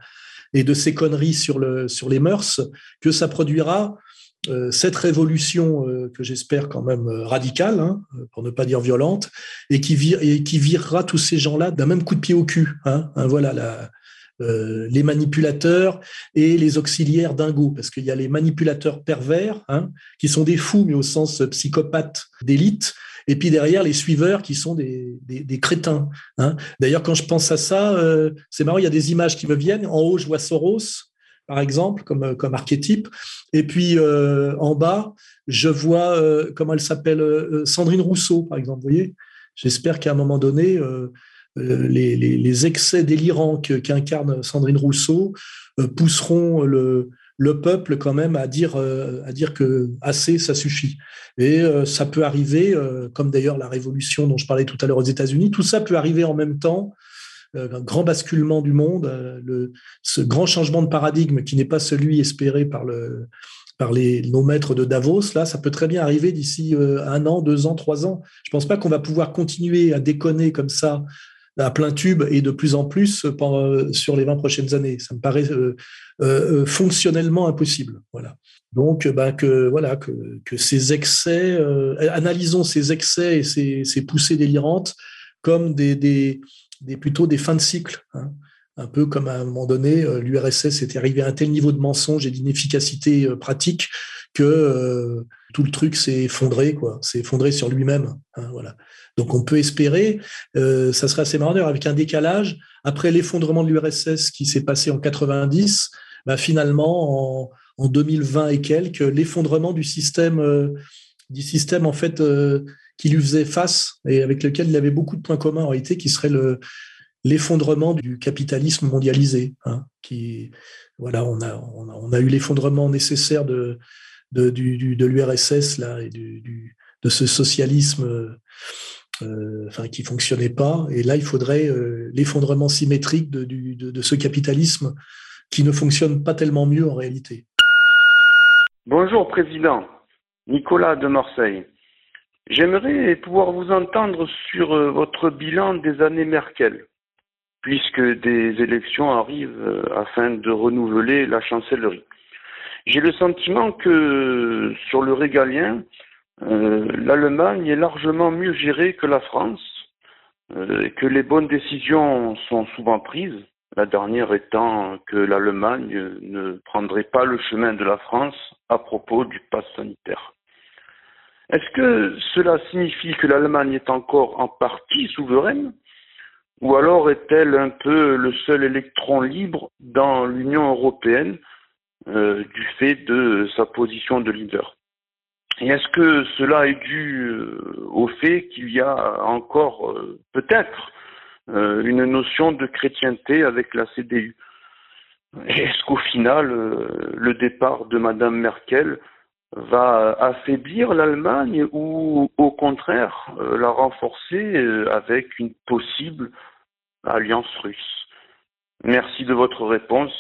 et de ces conneries sur, le, sur les mœurs que ça produira euh, cette révolution euh, que j'espère quand même euh, radicale, hein, pour ne pas dire violente, et qui, et qui virera tous ces gens-là d'un même coup de pied au cul. Hein, hein, voilà les manipulateurs et les auxiliaires dingos, parce qu'il y a les manipulateurs pervers, hein, qui sont des fous, mais au sens psychopathe d'élite, et puis derrière les suiveurs qui sont des, des, crétins. Hein. D'ailleurs, quand je pense à ça, euh, c'est marrant, il y a des images qui me viennent. En haut, je vois Soros, par exemple, comme, euh, comme archétype. Et puis euh, en bas, je vois, comment elle s'appelle, Sandrine Rousseau, par exemple. Vous voyez J'espère qu'à un moment donné, les, excès délirants qu'incarne Sandrine Rousseau pousseront le, le peuple quand même à dire euh, à dire que assez ça suffit et euh, ça peut arriver euh, comme d'ailleurs la révolution dont je parlais tout à l'heure aux États-Unis tout ça peut arriver en même temps un grand basculement du monde ce grand changement de paradigme qui n'est pas celui espéré par le par les, nos maîtres de Davos, là, ça peut très bien arriver d'ici un an, deux ans, trois ans. Je pense pas qu'on va pouvoir continuer à déconner comme ça à plein tube et de plus en plus pendant, sur les 20 prochaines années. Ça me paraît euh, euh, fonctionnellement impossible. Voilà. Donc, ben, que, voilà, que, ces excès, euh, analysons ces excès et ces, ces, poussées délirantes comme des, des, des, plutôt des fins de cycle. Hein. Un peu comme à un moment donné, l'URSS était arrivé à un tel niveau de mensonge et d'inefficacité pratique que tout le truc s'est effondré, quoi. S'est effondré sur lui-même. Hein, voilà. Donc on peut espérer, euh, ça serait assez marrant avec un décalage après l'effondrement de l'URSS qui s'est passé en 90, bah, finalement, en, 2020 et quelques, l'effondrement du système, euh, du système en fait euh, qui lui faisait face et avec lequel il avait beaucoup de points communs en réalité, qui serait le l'effondrement du capitalisme mondialisé. Hein, qui voilà, on a on a, eu l'effondrement nécessaire de de, de l'URSS et du, de ce socialisme euh, enfin qui fonctionnait pas. Et là, il faudrait euh, l'effondrement symétrique de, de, ce capitalisme qui ne fonctionne pas tellement mieux en réalité. Bonjour Président, Nicolas de Marseille. J'aimerais pouvoir vous entendre sur euh, votre bilan des années Merkel, puisque des élections arrivent afin de renouveler la chancellerie. J'ai le sentiment que sur le régalien, euh, l'Allemagne est largement mieux gérée que la France euh, que les bonnes décisions sont souvent prises, la dernière étant que l'Allemagne ne prendrait pas le chemin de la France à propos du pass sanitaire. Est-ce que cela signifie que l'Allemagne est encore en partie souveraine ou alors est-elle un peu le seul électron libre dans l'Union européenne euh, du fait de sa position de leader Et est-ce que cela est dû euh, au fait qu'il y a encore euh, peut-être une notion de chrétienté avec la CDU Est-ce qu'au final, le départ de Madame Merkel va affaiblir l'Allemagne ou au contraire la renforcer avec une possible alliance russe? Merci de votre réponse.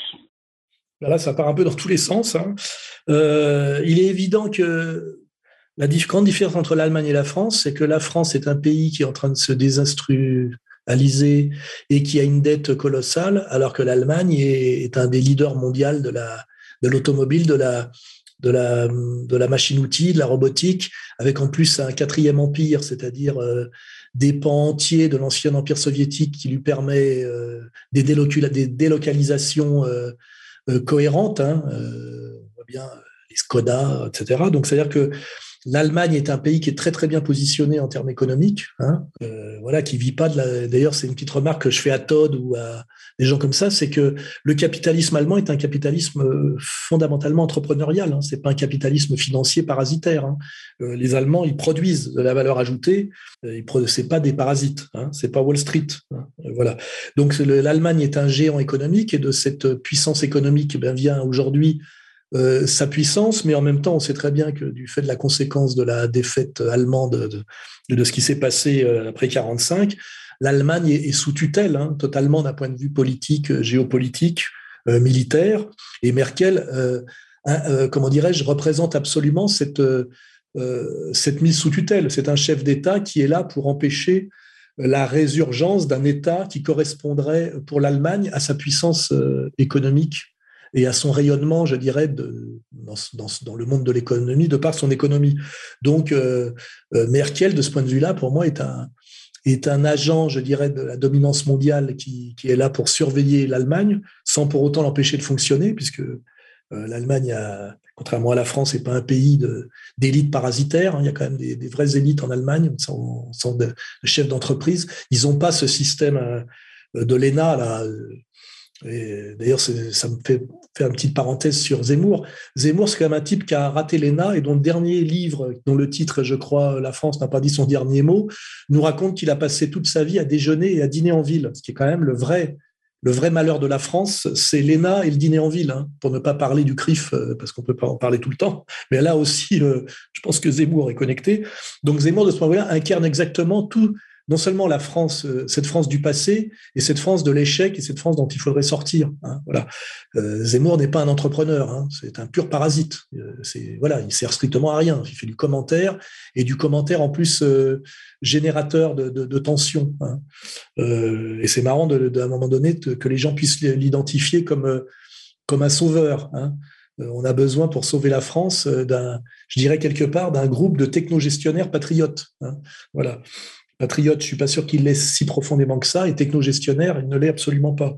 Là, ça part un peu dans tous les sens. Hein. Euh, il est évident que la grande différence entre l'Allemagne et la France, c'est que la France est un pays qui est en train de se désinstrualiser et qui a une dette colossale, alors que l'Allemagne est, un des leaders mondiaux de la de l'automobile, de la de la de la machine-outil, de la robotique, avec en plus un quatrième empire, c'est-à-dire euh, des pans entiers de l'ancien empire soviétique qui lui permet euh, des, des, délocalisations euh, euh, cohérentes. Hein, on voit bien les Skoda, etc. Donc, c'est-à-dire que L'Allemagne est un pays qui est très très bien positionné en termes économiques, hein, euh, voilà, qui vit pas de la. D'ailleurs, c'est une petite remarque que je fais à Todd ou à des gens comme ça, c'est que le capitalisme allemand est un capitalisme euh, fondamentalement entrepreneurial. Hein, c'est pas un capitalisme financier parasitaire. Hein. Euh, les Allemands, ils produisent de la valeur ajoutée. Euh, ils c'est pas des parasites. Hein, c'est pas Wall Street. Hein, voilà. Donc l'Allemagne est un géant économique et de cette puissance économique, ben, vient aujourd'hui euh, sa puissance, mais en même temps, on sait très bien que du fait de la conséquence de la défaite allemande, de, ce qui s'est passé euh, après 45, l'Allemagne est, sous tutelle, hein, totalement d'un point de vue politique, euh, géopolitique, militaire. Et Merkel, comment dirais-je, représente absolument cette, cette mise sous tutelle. C'est un chef d'État qui est là pour empêcher la résurgence d'un État qui correspondrait pour l'Allemagne à sa puissance économique et à son rayonnement, je dirais, dans, le monde de l'économie, de par son économie. Donc, euh, euh, Merkel, de ce point de vue-là, pour moi, est un, est un agent, je dirais, de la dominance mondiale qui, est là pour surveiller l'Allemagne, sans pour autant l'empêcher de fonctionner, puisque euh, l'Allemagne, contrairement à la France, n'est pas un pays d'élite parasitaire. Hein. Il y a quand même des, des vraies élites en Allemagne, sont, sont de, de chefs d'entreprise. Ils n'ont pas ce système de l'ENA, là, D'ailleurs, ça me fait faire une petite parenthèse sur Zemmour. Zemmour, c'est quand même un type qui a raté l'ENA et dont le dernier livre, dont le titre, je crois, La France n'a pas dit son dernier mot, nous raconte qu'il a passé toute sa vie à déjeuner et à dîner en ville, ce qui est quand même le vrai, le vrai malheur de la France, c'est l'ENA et le dîner en ville, hein, pour ne pas parler du CRIF, euh, parce qu'on peut pas en parler tout le temps. Mais là aussi, euh, je pense que Zemmour est connecté. Donc Zemmour, de ce point de vue-là, incarne exactement tout non seulement la France, euh, cette France du passé, et cette France de l'échec, et cette France dont il faudrait sortir. Hein. Euh, Zemmour n'est pas un entrepreneur, hein, c'est un pur parasite. Euh, c'est voilà, il sert strictement à rien. Il fait du commentaire et du commentaire en plus générateur de, de. Hein. et c'est marrant de, de, à un moment donné que les gens puissent l'identifier comme comme un sauveur. On a besoin pour sauver la France d'un, je dirais quelque part, d'un groupe de technogestionnaires patriotes. Voilà. Patriote, je suis pas sûr qu'il l'est si profondément que ça, et technogestionnaire, il ne l'est absolument pas.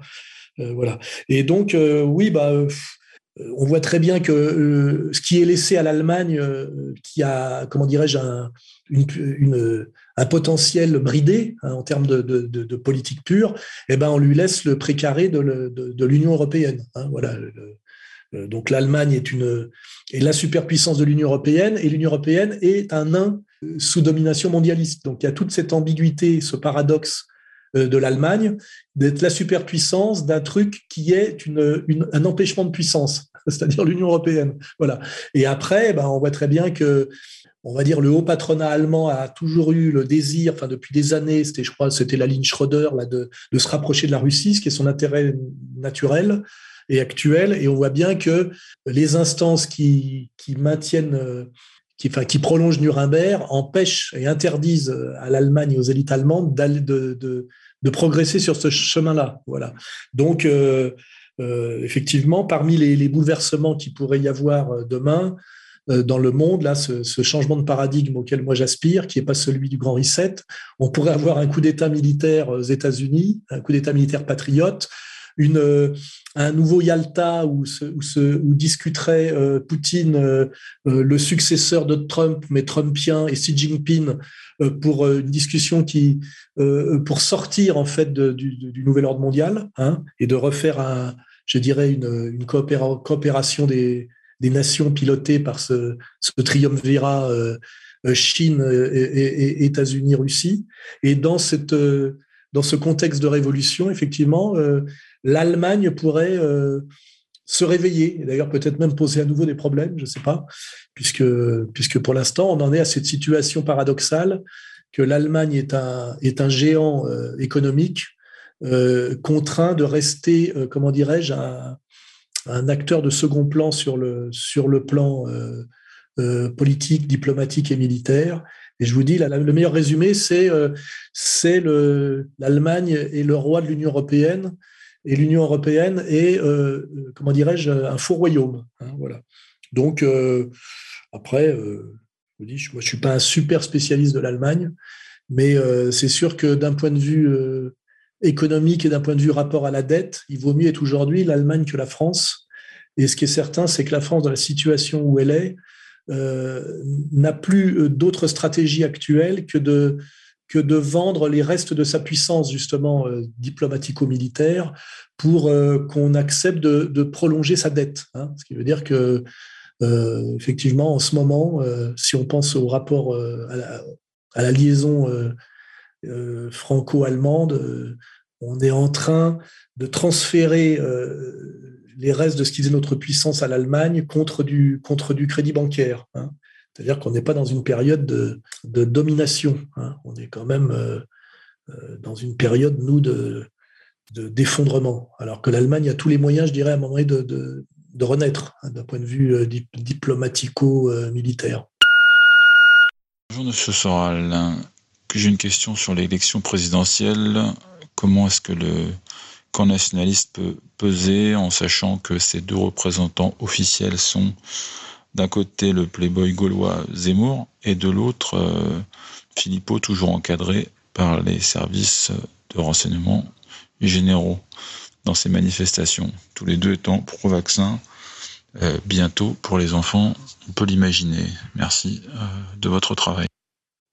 Euh, voilà. Et donc, euh, oui, bah, euh, on voit très bien que ce qui est laissé à l'Allemagne, qui a, comment dirais-je, un, un potentiel bridé hein, en termes de, politique pure, eh ben, on lui laisse le précaré de, l'Union européenne. Hein, voilà. donc l'Allemagne est est la superpuissance de l'Union européenne et l'Union européenne est un nain sous domination mondialiste. Donc il y a toute cette ambiguïté, ce paradoxe euh, de l'Allemagne, d'être la superpuissance d'un truc qui est une, un empêchement de puissance, c'est-à-dire l'Union européenne. Voilà. Et après, ben, on voit très bien que, on va dire, le haut patronat allemand a toujours eu le désir, enfin depuis des années, c'était, je crois, c'était la ligne Schröder, là, de, de se rapprocher de la Russie, ce qui est son intérêt naturel et actuel. Et on voit bien que les instances qui, qui maintiennent euh, qui, prolongent Nuremberg empêchent et interdisent euh, à l'Allemagne et aux élites allemandes de, progresser sur ce chemin-là. Voilà. Donc, euh, euh, effectivement, parmi les, bouleversements qui pourrait y avoir demain dans le monde, là, ce, ce, changement de paradigme auquel moi j'aspire, qui n'est pas celui du grand reset, on pourrait avoir un coup d'État militaire aux États-Unis, un coup d'État militaire patriote, une, un nouveau Yalta où, où, discuterait Poutine, le successeur de Trump, mais trumpien, et Xi Jinping pour une discussion qui, pour sortir en fait du, nouvel ordre mondial hein, et de refaire un, je dirais une, une coopération des, des nations pilotées par ce, ce triumvirat euh, euh, Chine et, États-Unis, Russie. Et dans, cette, euh, dans ce contexte de révolution, effectivement, l'Allemagne pourrait se réveiller, et d'ailleurs peut-être même poser à nouveau des problèmes, je ne sais pas, puisque, puisque pour l'instant, on en est à cette situation paradoxale que l'Allemagne est un, est un géant économique contraint de rester, comment dirais-je, un, acteur de second plan sur le, sur le plan euh, euh, politique, diplomatique et militaire. Et je vous dis, le meilleur résumé, c'est euh, l'Allemagne et le roi de l'Union européenne. Et l'Union européenne est, comment dirais-je, un faux royaume. Hein, voilà. Donc, après, je vous dis, moi, je ne suis pas un super spécialiste de l'Allemagne, mais c'est sûr que d'un point de vue économique et d'un point de vue rapport à la dette, il vaut mieux être aujourd'hui l'Allemagne que la France. Et ce qui est certain, c'est que la France, dans la situation où elle est, euh, n'a plus euh, d'autre stratégie actuelle que de, que de vendre les restes de sa puissance, justement, euh, diplomatico-militaire, pour qu'on accepte de, prolonger sa dette. Hein. ce qui veut dire que, effectivement, en ce moment, si on pense au rapport à la, liaison franco-allemande, on est en train de transférer euh, les restes de ce qui faisait notre puissance à l'Allemagne contre du, contre du crédit bancaire. Hein. C'est-à-dire qu'on n'est pas dans une période de, domination. Hein. On est quand même euh, euh, dans une période, nous, de, d'effondrement. Alors que l'Allemagne a tous les moyens, je dirais, à un moment donné, de, renaître hein, d'un point de vue diplomatico-militaire. Bonjour, M. Soral. J'ai une question sur l'élection présidentielle comment est-ce que le camp nationaliste peut peser en sachant que ces deux représentants officiels sont d'un côté le playboy gaulois Zemmour et de l'autre euh, Philippot, toujours encadré par les services de renseignement généraux dans ces manifestations, tous les deux étant pro-vaccin, euh, bientôt pour les enfants, on peut l'imaginer. Merci euh, de votre travail.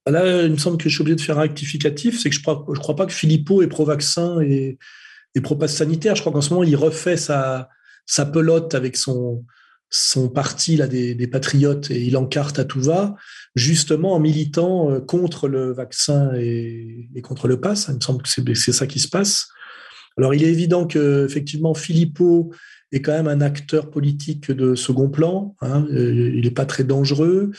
Là, il me semble que je suis obligé de faire un rectificatif. C'est que je ne crois, pas que Philippot est pro-vaccin et, et pro-passe sanitaire. Je crois qu'en ce moment, il refait sa pelote avec son, son parti là, des, patriotes et il encarte à tout va, justement en militant euh, contre le vaccin et, contre le pass. Il me semble que c'est ça qui se passe. Alors, il est évident que effectivement Philippot est quand même un acteur politique de second plan. Hein, euh, il n'est pas très dangereux.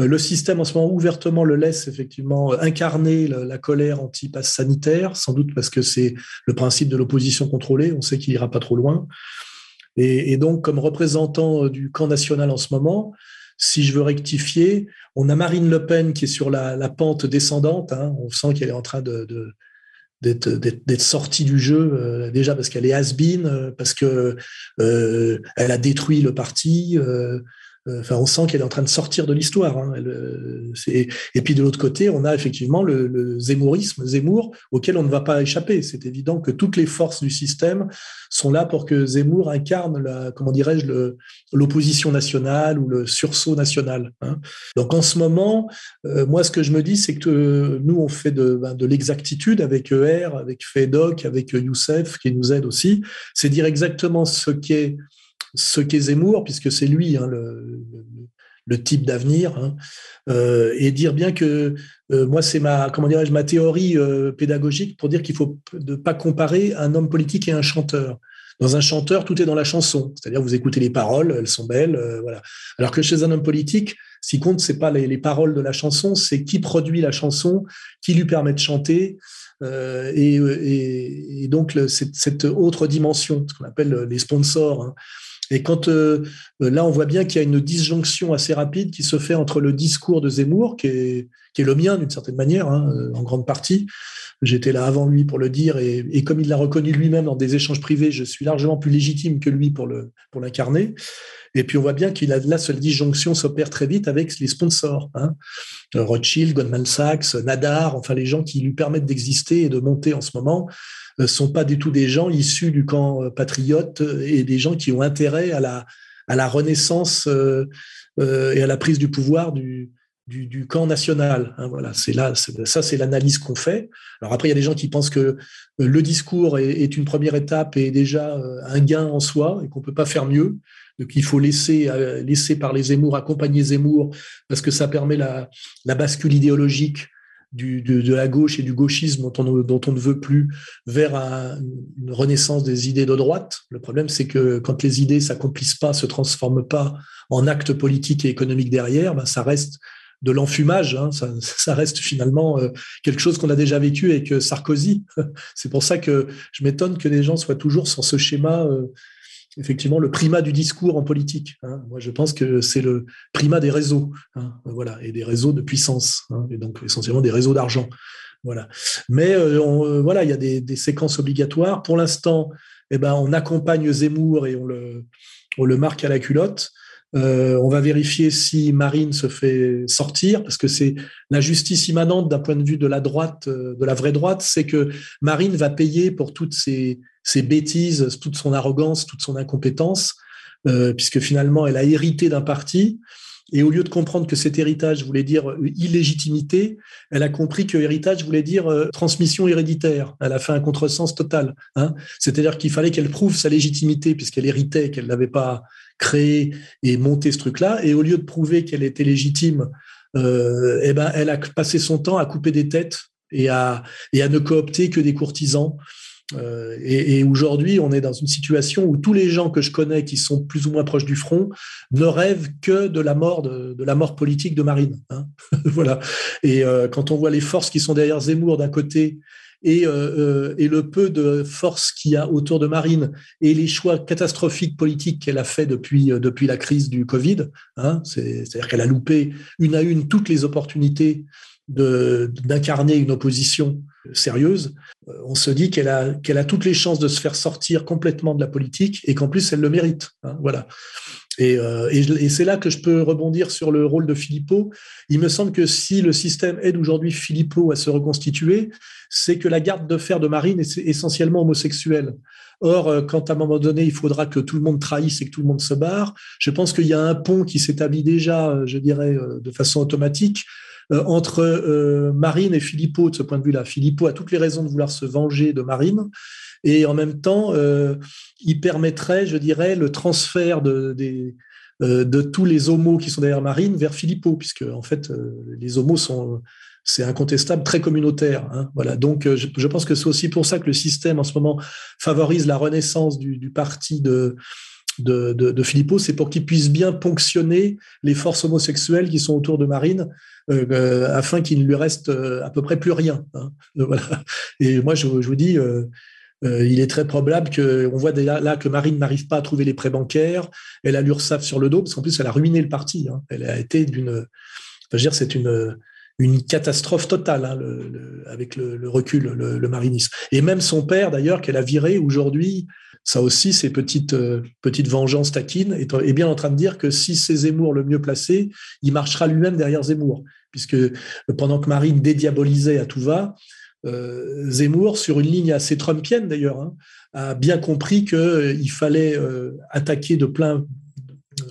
Euh, le système, en ce moment, ouvertement le laisse effectivement incarner la, colère anti-pass sanitaire, sans doute parce que c'est le principe de l'opposition contrôlée. On sait qu'il ira pas trop loin. Et, donc, comme représentant du camp national en ce moment, si je veux rectifier, on a Marine Le Pen qui est sur la, pente descendante. Hein. on sent qu'elle est en train d'être sortie du jeu euh, déjà parce qu'elle est has-been, euh, parce que euh, elle a détruit le parti, euh, enfin, on sent qu'elle est en train de sortir de l'histoire. Hein. Euh, et puis de l'autre côté, on a effectivement le, le zémourisme, Zemmour, auquel on ne va pas échapper. C'est évident que toutes les forces du système sont là pour que Zemmour incarne, la, comment dirais-je, l'opposition nationale ou le sursaut national. Hein. Donc en ce moment, euh, moi, ce que je me dis, c'est que nous, on fait de, ben, de l'exactitude avec ER, avec FEDOC, avec Youssef, qui nous aide aussi. C'est dire exactement ce qu'est ce qu'est Zemmour, puisque c'est lui hein, le, le, type d'avenir, hein, euh, et dire bien que euh, moi c'est ma comment dirais-je ma théorie euh, pédagogique pour dire qu'il faut ne pas comparer un homme politique et un chanteur. Dans un chanteur, tout est dans la chanson, c'est-à-dire vous écoutez les paroles, elles sont belles, voilà. Alors que chez un homme politique, ce qui compte c'est pas les, les, paroles de la chanson, c'est qui produit la chanson, qui lui permet de chanter. Et, et, et, donc cette, cette, autre dimension, ce qu'on appelle les sponsors, hein, et quand euh, là, on voit bien qu'il y a une disjonction assez rapide qui se fait entre le discours de Zemmour, qui est, le mien d'une certaine manière, hein, euh, en grande partie. J'étais là avant lui pour le dire, et, comme il l'a reconnu lui-même dans des échanges privés, je suis largement plus légitime que lui pour l'incarner. Et puis on voit bien qu'il a là, cette disjonction s'opère très vite avec les sponsors. Hein. Rothschild, Goldman Sachs, Nadar, enfin les gens qui lui permettent d'exister et de monter en ce moment ne sont pas du tout des gens issus du camp patriote et des gens qui ont intérêt à la, à la renaissance et à la prise du pouvoir du, du, camp national. Hein, voilà, c'est là, ça c'est l'analyse qu'on fait. Alors après, il y a des gens qui pensent que euh, le discours est, une première étape et déjà euh, un gain en soi et qu'on peut pas faire mieux. qu'il faut laisser, euh, laisser par les Zemmour, accompagner Zemmour, parce que ça permet la, bascule idéologique du, de, la gauche et du gauchisme dont on, dont on ne veut plus vers une renaissance des idées de droite. Le problème, c'est que quand les idées s'accomplissent pas, se transforment pas en actes politiques et économiques derrière, ben ça reste de l'enfumage. Hein, ça, reste finalement euh, quelque chose qu'on a déjà vécu avec Sarkozy. C'est pour ça que je m'étonne que les gens soient toujours sur ce schéma, euh, effectivement, le primat du discours en politique. Hein. Moi, je pense que c'est le primat des réseaux, hein, voilà, et des réseaux de puissance, et donc essentiellement des réseaux d'argent. Voilà. Mais voilà, il y a des, séquences obligatoires. Pour l'instant, eh ben, on accompagne Zemmour et on le marque à la culotte. Euh, on va vérifier si Marine se fait sortir, parce que c'est la justice immanente d'un point de vue de la droite, euh, de la vraie droite, c'est que Marine va payer pour toutes ses, bêtises, toute son arrogance, toute son incompétence, euh, puisque finalement elle a hérité d'un parti. Et au lieu de comprendre que cet héritage voulait dire illégitimité, elle a compris que héritage voulait dire transmission héréditaire. Elle a fait un contresens total. Hein. C'est-à-dire qu'il fallait qu'elle prouve sa légitimité puisqu'elle héritait, qu'elle n'avait pas créer et monter ce truc-là. Et au lieu de prouver qu'elle était légitime, euh, eh ben, elle a passé son temps à couper des têtes et à, et à ne coopter que des courtisans. Euh, et, aujourd'hui, on est dans une situation où tous les gens que je connais qui sont plus ou moins proches du front ne rêvent que de la mort de, la mort politique de Marine. Hein. voilà. Et euh, quand on voit les forces qui sont derrière Zemmour d'un côté et, euh, euh, et le peu de force qu'il y a autour de Marine et les choix catastrophiques politiques qu'elle a fait depuis, euh, depuis la crise du Covid. Hein, C'est-à-dire qu'elle a loupé une à une toutes les opportunités d'incarner une opposition sérieuse, on se dit qu'elle a, qu'elle a toutes les chances de se faire sortir complètement de la politique et qu'en plus elle le mérite. Hein, voilà. Et, et, c'est là que je peux rebondir sur le rôle de Philippot. Il me semble que si le système aide aujourd'hui Philippot à se reconstituer, c'est que la garde de fer de Marine est essentiellement homosexuelle. Or, euh, quand à un moment donné, il faudra que tout le monde trahisse et que tout le monde se barre, je pense qu'il y a un pont qui s'établit déjà, euh, je dirais, euh, de façon automatique entre Marine et Philippot de ce point de vue-là. Philippot a toutes les raisons de vouloir se venger de Marine. Et en même temps, il permettrait, je dirais, le transfert de, de tous les homos qui sont derrière Marine vers Philippot, puisque en fait, les homos sont c'est incontestable, très communautaire. Hein, voilà. Donc, euh, je, pense que c'est aussi pour ça que le système en ce moment favorise la renaissance du, parti de, de, de, Philippot, c'est pour qu'il puisse bien ponctionner les forces homosexuelles qui sont autour de Marine, euh, euh, afin qu'il ne lui reste à peu près plus rien. Hein. voilà. Et moi, je, vous dis, il est très probable qu'on voit là, que Marine n'arrive pas à trouver les prêts bancaires, elle a l'URSSAF sur le dos, parce qu'en plus, elle a ruiné le parti. Hein. Elle a été d'une... Je veux dire, c'est une une catastrophe totale hein, avec le, recul, le, marinisme. Et même son père, d'ailleurs, qu'elle a viré aujourd'hui, ça aussi, ces petites, euh, petites vengeances taquines, est, bien en train de dire que si c'est Zemmour le mieux placé, il marchera lui-même derrière Zemmour. Puisque pendant que Marine dédiabolisait à tout va, euh, Zemmour, sur une ligne assez trumpienne d'ailleurs, hein, a bien compris qu'il euh, fallait attaquer de plein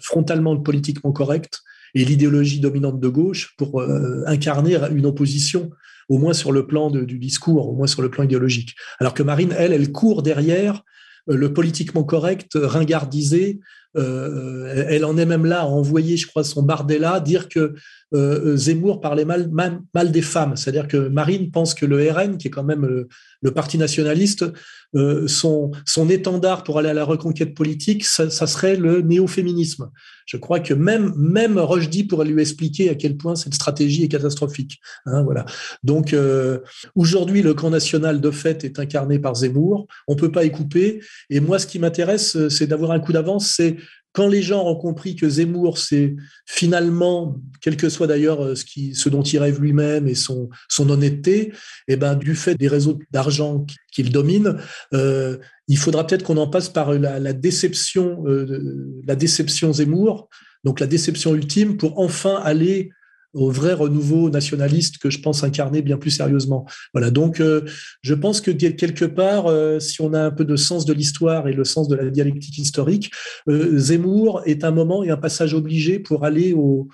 frontalement le politiquement correct et l'idéologie dominante de gauche pour euh, incarner une opposition, au moins sur le plan du discours, au moins sur le plan idéologique. Alors que Marine, elle, elle court derrière euh, le politiquement correct, ringardisé. Euh, elle en est même là à envoyer, je crois, son Bardella dire que Zemmour parlait mal, mal, des femmes. C'est-à-dire que Marine pense que le RN, qui est quand même le parti nationaliste, euh, son, son étendard pour aller à la reconquête politique, ça, serait le néo-féminisme. Je crois que même, même Rochdy pourrait lui expliquer à quel point cette stratégie est catastrophique. Hein, voilà. Donc, euh, aujourd'hui, le camp national, de fait, est incarné par Zemmour. On peut pas y couper. Et moi, ce qui m'intéresse, c'est d'avoir un coup d'avance, c'est quand les gens ont compris que Zemmour, c'est finalement, quel que soit d'ailleurs euh, ce, qui, ce dont il rêve lui-même et son, son honnêteté, et eh ben, du fait des réseaux d'argent qu'il domine, euh, il faudra peut-être qu'on en passe par la, déception, euh, la déception Zemmour, donc la déception ultime, pour enfin aller au vrai renouveau nationaliste que je pense incarner bien plus sérieusement. Voilà, donc euh, je pense que quelque part, euh, si on a un peu de sens de l'histoire et le sens de la dialectique historique, euh, Zemmour est un moment et un passage obligé pour aller au,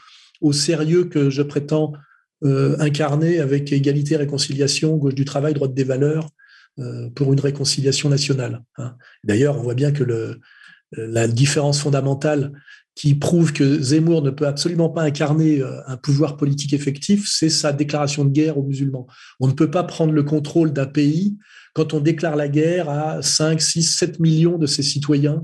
sérieux que je prétends incarner avec égalité, réconciliation, gauche du travail, droite des valeurs, pour une réconciliation nationale. Hein. D'ailleurs, on voit bien que la différence fondamentale qui prouve que Zemmour ne peut absolument pas incarner euh, un pouvoir politique effectif, c'est sa déclaration de guerre aux musulmans. On ne peut pas prendre le contrôle d'un pays quand on déclare la guerre à 5, 6, 7 millions de ses citoyens.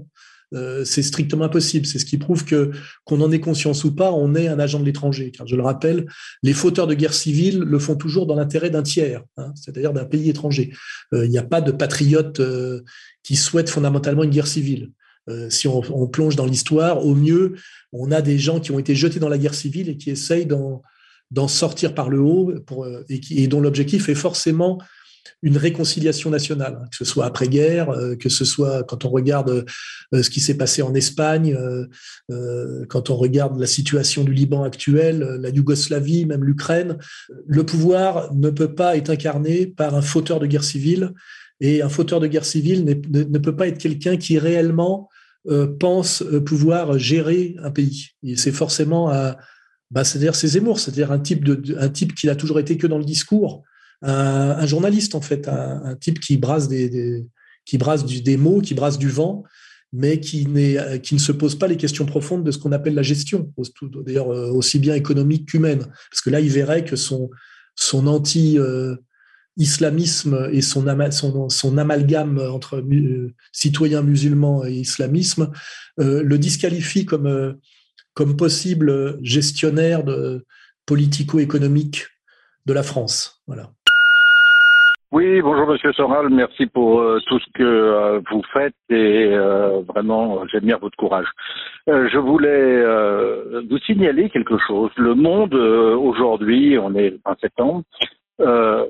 Euh, c'est strictement impossible. C'est ce qui prouve que qu'on en ait conscience ou pas, on est un agent de l'étranger. Car je le rappelle, les fauteurs de guerre civile le font toujours dans l'intérêt d'un tiers, hein, c'est-à-dire d'un pays étranger. Euh, il n'y a pas de patriotes qui souhaitent fondamentalement une guerre civile. Euh, si on, plonge dans l'histoire, au mieux, on a des gens qui ont été jetés dans la guerre civile et qui essayent d'en sortir par le haut euh, et, dont l'objectif est forcément une réconciliation nationale, hein, que ce soit après-guerre, euh, que ce soit quand on regarde ce qui s'est passé en Espagne, quand on regarde la situation du Liban actuel, la Yougoslavie, même l'Ukraine. Le pouvoir ne peut pas être incarné par un fauteur de guerre civile et un fauteur de guerre civile ne, peut pas être quelqu'un qui réellement pense euh, pouvoir gérer un pays. c'est forcément à, bah, c'est-à-dire c'est Zemmour, c'est-à-dire un type de, un type qui n'a toujours été que dans le discours, un, journaliste en fait, un, type qui brasse des, qui brasse des mots, qui brasse du vent, mais qui, qui ne se pose pas les questions profondes de ce qu'on appelle la gestion, d'ailleurs euh, aussi bien économique qu'humaine, parce que là il verrait que son son anti islamisme et son, son, amalgame entre euh, citoyens musulmans et islamisme euh, le disqualifie comme, euh, comme possible gestionnaire politico-économique de la France. Voilà. Oui, bonjour Monsieur Soral, merci pour tout ce que vous faites et vraiment j'admire votre courage. je voulais vous signaler quelque chose. Le monde aujourd'hui, on est en septembre, euh,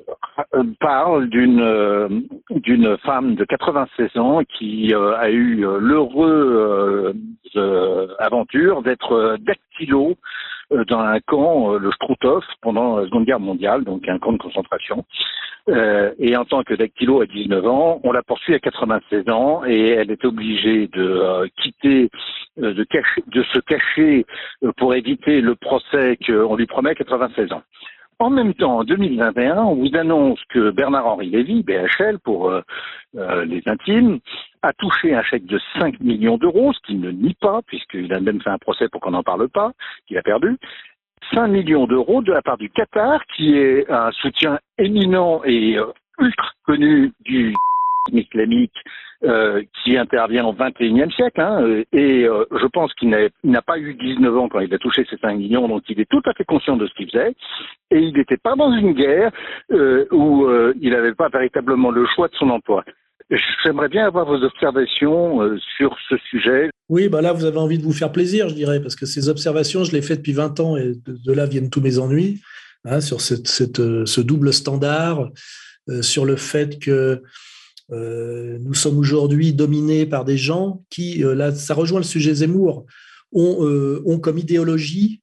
parle d'une euh, d'une femme de 96 ans qui euh, a eu l'heureuse aventure d'être dactylo dans un camp, le Struthof, pendant la Seconde Guerre mondiale, donc un camp de concentration. et en tant que dactylo à 19 ans, on la poursuit à 96 ans et elle est obligée de quitter, de, de se cacher pour éviter le procès qu'on lui promet à 96 ans. En même temps, en 2021, on vous annonce que Bernard-Henri Lévy, BHL pour euh, euh, les intimes, a touché un chèque de 5 millions d'euros, ce qu'il ne nie pas, puisqu'il a même fait un procès pour qu'on n'en parle pas, qu'il a perdu. 5 millions d'euros de la part du Qatar, qui est un soutien éminent et euh, ultra connu du islamique euh, qui intervient au XXIe siècle, hein, euh, et euh, je pense qu'il n'a pas eu 19 ans quand il a touché ces 5 millions, donc il est tout à fait conscient de ce qu'il faisait, et il n'était pas dans une guerre où il n'avait pas véritablement le choix de son emploi. J'aimerais bien avoir vos observations sur ce sujet. Oui, bah là, vous avez envie de vous faire plaisir, je dirais, parce que ces observations, je les fais depuis 20 ans et de, là viennent tous mes ennuis, hein, sur ce double standard, sur le fait que nous sommes aujourd'hui dominés par des gens qui, euh, là, ça rejoint le sujet Zemmour, ont, euh, comme idéologie,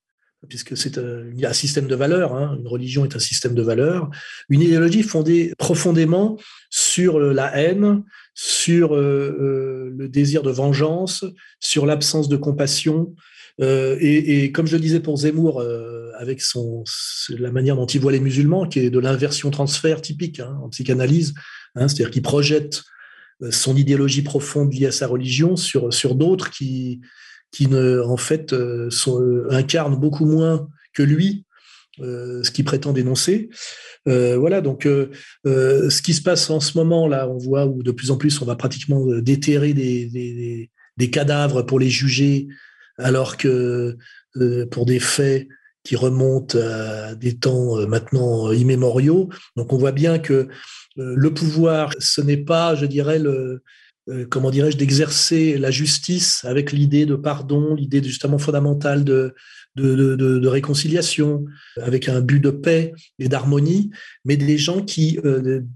puisque c'est un, système de valeurs, hein, une religion est un système de valeurs, une idéologie fondée profondément sur la haine, sur le désir de vengeance, sur l'absence de compassion. Et, et, comme je le disais pour Zemmour, avec son, la manière dont il voit les musulmans, qui est de l'inversion transfert typique hein, en psychanalyse, Hein, c'est-à-dire qu'il projette euh, son idéologie profonde liée à sa religion sur, sur d'autres qui, qui ne, en fait, euh, euh, incarnent beaucoup moins que lui ce qu'il prétend dénoncer. voilà, donc ce qui se passe en ce moment là, on voit où de plus en plus on va pratiquement déterrer des, des cadavres pour les juger, alors que pour des faits qui remontent à des temps maintenant immémoriaux. Donc on voit bien que euh, le pouvoir, ce n'est pas, je dirais, le, comment dirais-je, d'exercer la justice avec l'idée de pardon, l'idée justement fondamentale de, de, réconciliation, avec un but de paix et d'harmonie, mais des gens qui,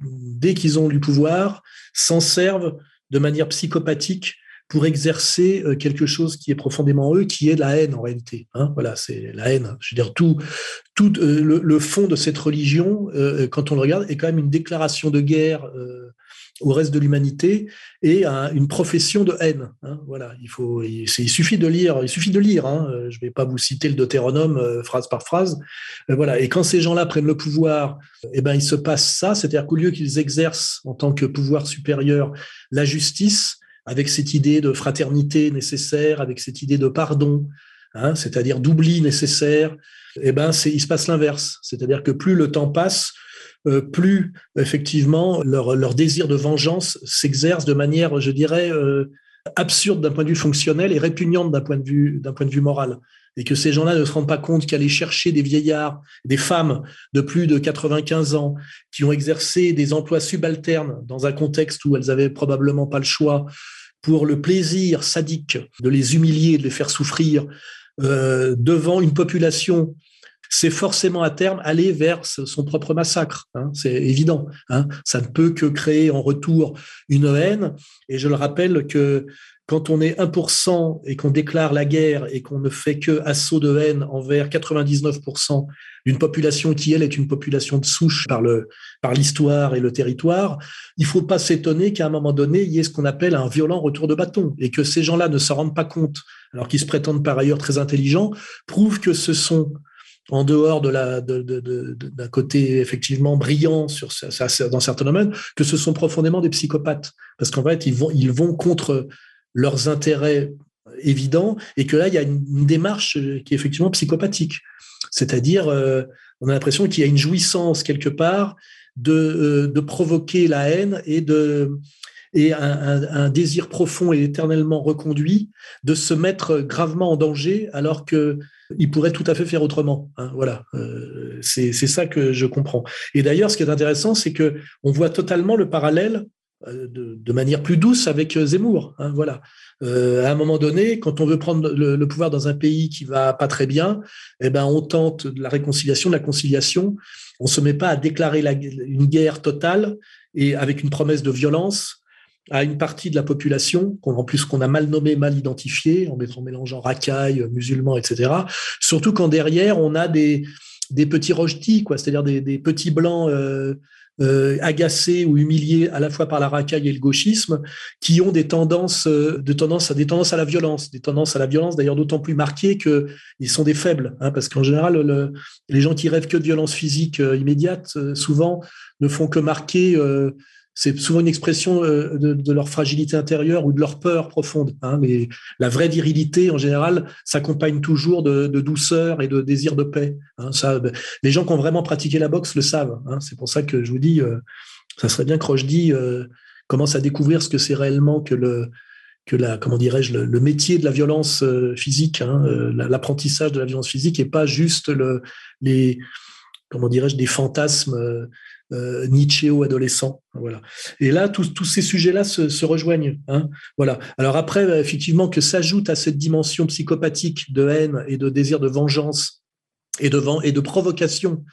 dès qu'ils ont du pouvoir, s'en servent de manière psychopathique pour exercer euh, quelque chose qui est profondément eux, qui est la haine en réalité. Hein. voilà, c'est la haine. Je veux dire, tout, tout euh, le, fond de cette religion, euh, quand on le regarde, est quand même une déclaration de guerre au reste de l'humanité et une profession de haine. Hein. voilà, il faut, il, suffit de lire, il suffit de lire. Hein. je ne vais pas vous citer le Deutéronome phrase par phrase. voilà, et quand ces gens-là prennent le pouvoir, eh ben il se passe ça, c'est-à-dire qu'au lieu qu'ils exercent en tant que pouvoir supérieur la justice, avec cette idée de fraternité nécessaire, avec cette idée de pardon, hein, c'est-à-dire d'oubli nécessaire, eh ben, il se passe l'inverse. C'est-à-dire que plus le temps passe, euh, plus effectivement leur, leur, désir de vengeance s'exerce de manière, je dirais, euh, absurde d'un point de vue fonctionnel et répugnante d'un point de vue d'un point de vue moral et que ces gens-là ne se rendent pas compte qu'aller chercher des vieillards, des femmes de plus de 95 ans qui ont exercé des emplois subalternes dans un contexte où elles avaient probablement pas le choix pour le plaisir sadique de les humilier, de les faire souffrir euh, devant une population c'est forcément à terme aller vers son propre massacre. Hein, c'est évident. Hein. Ça ne peut que créer en retour une haine. Et je le rappelle que quand on est 1% et qu'on déclare la guerre et qu'on ne fait que assaut de haine envers 99% d'une population qui, elle, est une population de souche par le par l'histoire et le territoire, il faut pas s'étonner qu'à un moment donné, il y ait ce qu'on appelle un violent retour de bâton et que ces gens-là ne se rendent pas compte, alors qu'ils se prétendent par ailleurs très intelligents, prouvent que ce sont en dehors d'un côté effectivement brillant dans certains domaines, que ce sont profondément des psychopathes, parce qu'en fait ils vont contre leurs intérêts évidents et que là, il y a une, démarche qui est effectivement psychopathique. C'est-à-dire, euh, on a l'impression qu'il y a une jouissance quelque part de, euh, provoquer la haine et un, désir profond et éternellement reconduit de se mettre gravement en danger alors que il pourrait tout à fait faire autrement. Hein, voilà, euh, c'est ça que je comprends. Et d'ailleurs, ce qui est intéressant, c'est que on voit totalement le parallèle euh, de, manière plus douce avec euh, Zemmour. Hein, voilà. Euh, à un moment donné, quand on veut prendre le, pouvoir dans un pays qui va pas très bien, eh ben on tente de la réconciliation, de la conciliation. On se met pas à déclarer une guerre totale et avec une promesse de violence à une partie de la population, en plus qu'on a mal nommé, mal identifié, en, mélangeant racailles, musulmans, etc. Surtout quand derrière on a des, petits rejetis, quoi, c'est-à-dire des, petits blancs euh, agacés ou humiliés à la fois par la racaille et le gauchisme, qui ont des tendances, euh, des tendances à la violence, des tendances à la violence d'ailleurs d'autant plus marquées que ils sont des faibles, hein, parce qu'en général, le, les gens qui rêvent que de violence physique euh, immédiate, euh, souvent ne font que marquer c'est souvent une expression euh, de, leur fragilité intérieure ou de leur peur profonde. Hein, mais la vraie virilité, en général, s'accompagne toujours de, douceur et de désir de paix. Hein, ça, les gens qui ont vraiment pratiqué la boxe le savent. Hein, c'est pour ça que je vous dis, euh, ça serait bien que Rochdy euh, commence à découvrir ce que c'est réellement que le que la comment dirais-je le, métier de la violence physique, l'apprentissage de la violence physique, et pas juste le, les comment dirais-je des fantasmes euh, Nietzsche ou adolescent. Voilà. Et là, tous, ces sujets-là se, rejoignent. Hein. voilà. Alors après, euh, effectivement, que s'ajoute à cette dimension psychopathique de haine et de désir de vengeance et de, et de provocation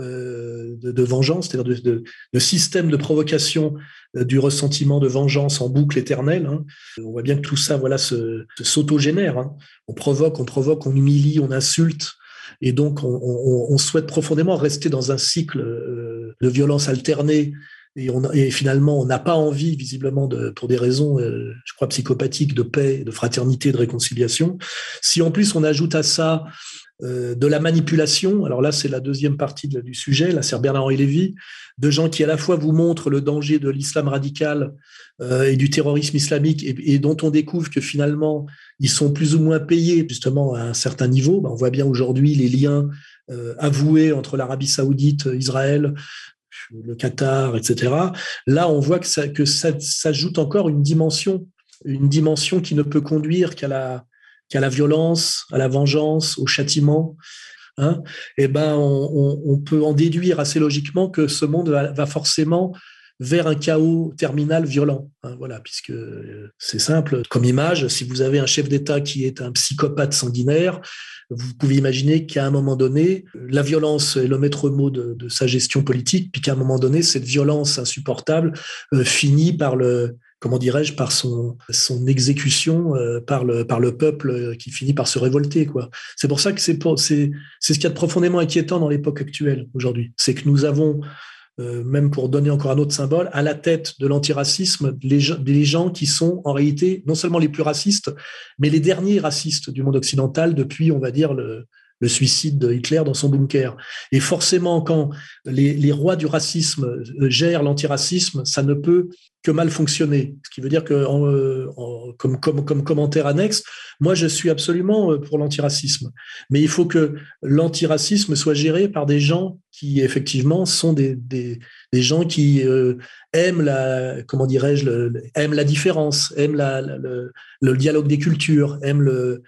euh, de, vengeance, c'est-à-dire de, système de provocation du ressentiment de vengeance en boucle éternelle. Hein. On voit bien que tout ça, voilà, s'autogénère. Hein. On provoque, on provoque, on humilie, on insulte, et donc, on, souhaite profondément rester dans un cycle euh, de violence alternée. Et, finalement, on n'a pas envie, visiblement, pour des raisons, euh, je crois, psychopathiques, de paix, de fraternité, de réconciliation. Si en plus on ajoute à ça de la manipulation, alors là, c'est la deuxième partie du sujet, là, c'est Bernard-Henri Lévy, de gens qui à la fois vous montrent le danger de l'islam radical et du terrorisme islamique et, dont on découvre que finalement ils sont plus ou moins payés justement à un certain niveau. Ben, on voit bien aujourd'hui les liens euh, avoués entre l'Arabie saoudite, Israël, le Qatar, etc. Là, on voit que ça, que ça s'ajoute encore une dimension, une dimension qui ne peut conduire qu'à la, qu'à la violence, à la vengeance, au châtiment. Hein. eh ben, on, peut en déduire assez logiquement que ce monde va, va forcément vers un chaos terminal violent. Hein, voilà, puisque euh, c'est simple comme image. Si vous avez un chef d'État qui est un psychopathe sanguinaire, vous pouvez imaginer qu'à un moment donné, la violence est le maître mot de, sa gestion politique, puis qu'à un moment donné, cette violence insupportable euh, finit par le, comment dirais-je, par son, exécution euh, par, le, peuple euh, qui finit par se révolter. Quoi. C'est pour ça que c'est, c'est, c'est ce qu'il y a de profondément inquiétant dans l'époque actuelle aujourd'hui. C'est que nous avons, euh, même pour donner encore un autre symbole, à la tête de l'antiracisme, les, les gens qui sont en réalité non seulement les plus racistes, mais les derniers racistes du monde occidental depuis, on va dire, le, le suicide de Hitler dans son bunker. Et forcément, quand les, rois du racisme gèrent l'antiracisme, ça ne peut que mal fonctionner. Ce qui veut dire que, en, comme, comme, comme, commentaire annexe, moi, je suis absolument euh, pour l'antiracisme. Mais il faut que l'antiracisme soit géré par des gens qui, effectivement, sont des, des, gens qui euh, aiment la, comment dirais-je, aiment la différence, aiment le, le, dialogue des cultures, aiment le,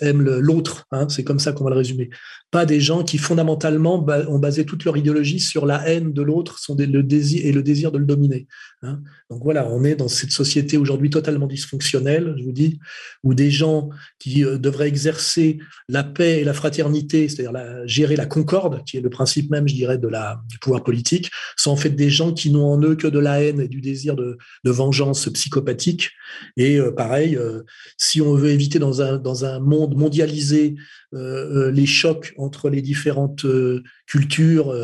aiment l'autre. Hein, c'est comme ça qu'on va le résumer pas des gens qui fondamentalement ont basé toute leur idéologie sur la haine de l'autre le désir et le désir de le dominer. Hein. Donc voilà, on est dans cette société aujourd'hui totalement dysfonctionnelle, je vous dis, où des gens qui euh, devraient exercer la paix et la fraternité, c'est-à-dire gérer la concorde, qui est le principe même, je dirais, du pouvoir politique, sont en fait des gens qui n'ont en eux que de la haine et du désir de, vengeance psychopathique. Et euh, pareil, euh, si on veut éviter dans un, dans un monde mondialisé les chocs entre les différentes cultures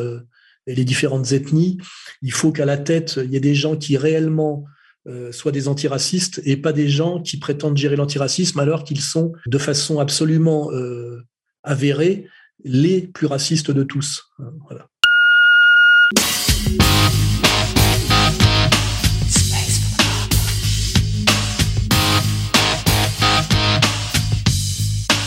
et les différentes ethnies. Il faut qu'à la tête, il y ait des gens qui réellement soient des antiracistes et pas des gens qui prétendent gérer l'antiracisme alors qu'ils sont de façon absolument avérée les plus racistes de tous. Voilà.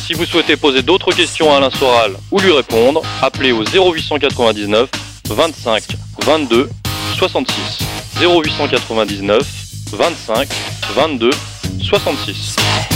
Si vous souhaitez poser d'autres questions à Alain Soral ou lui répondre, appelez au 0899 25 22 66. 0899 25 22 66.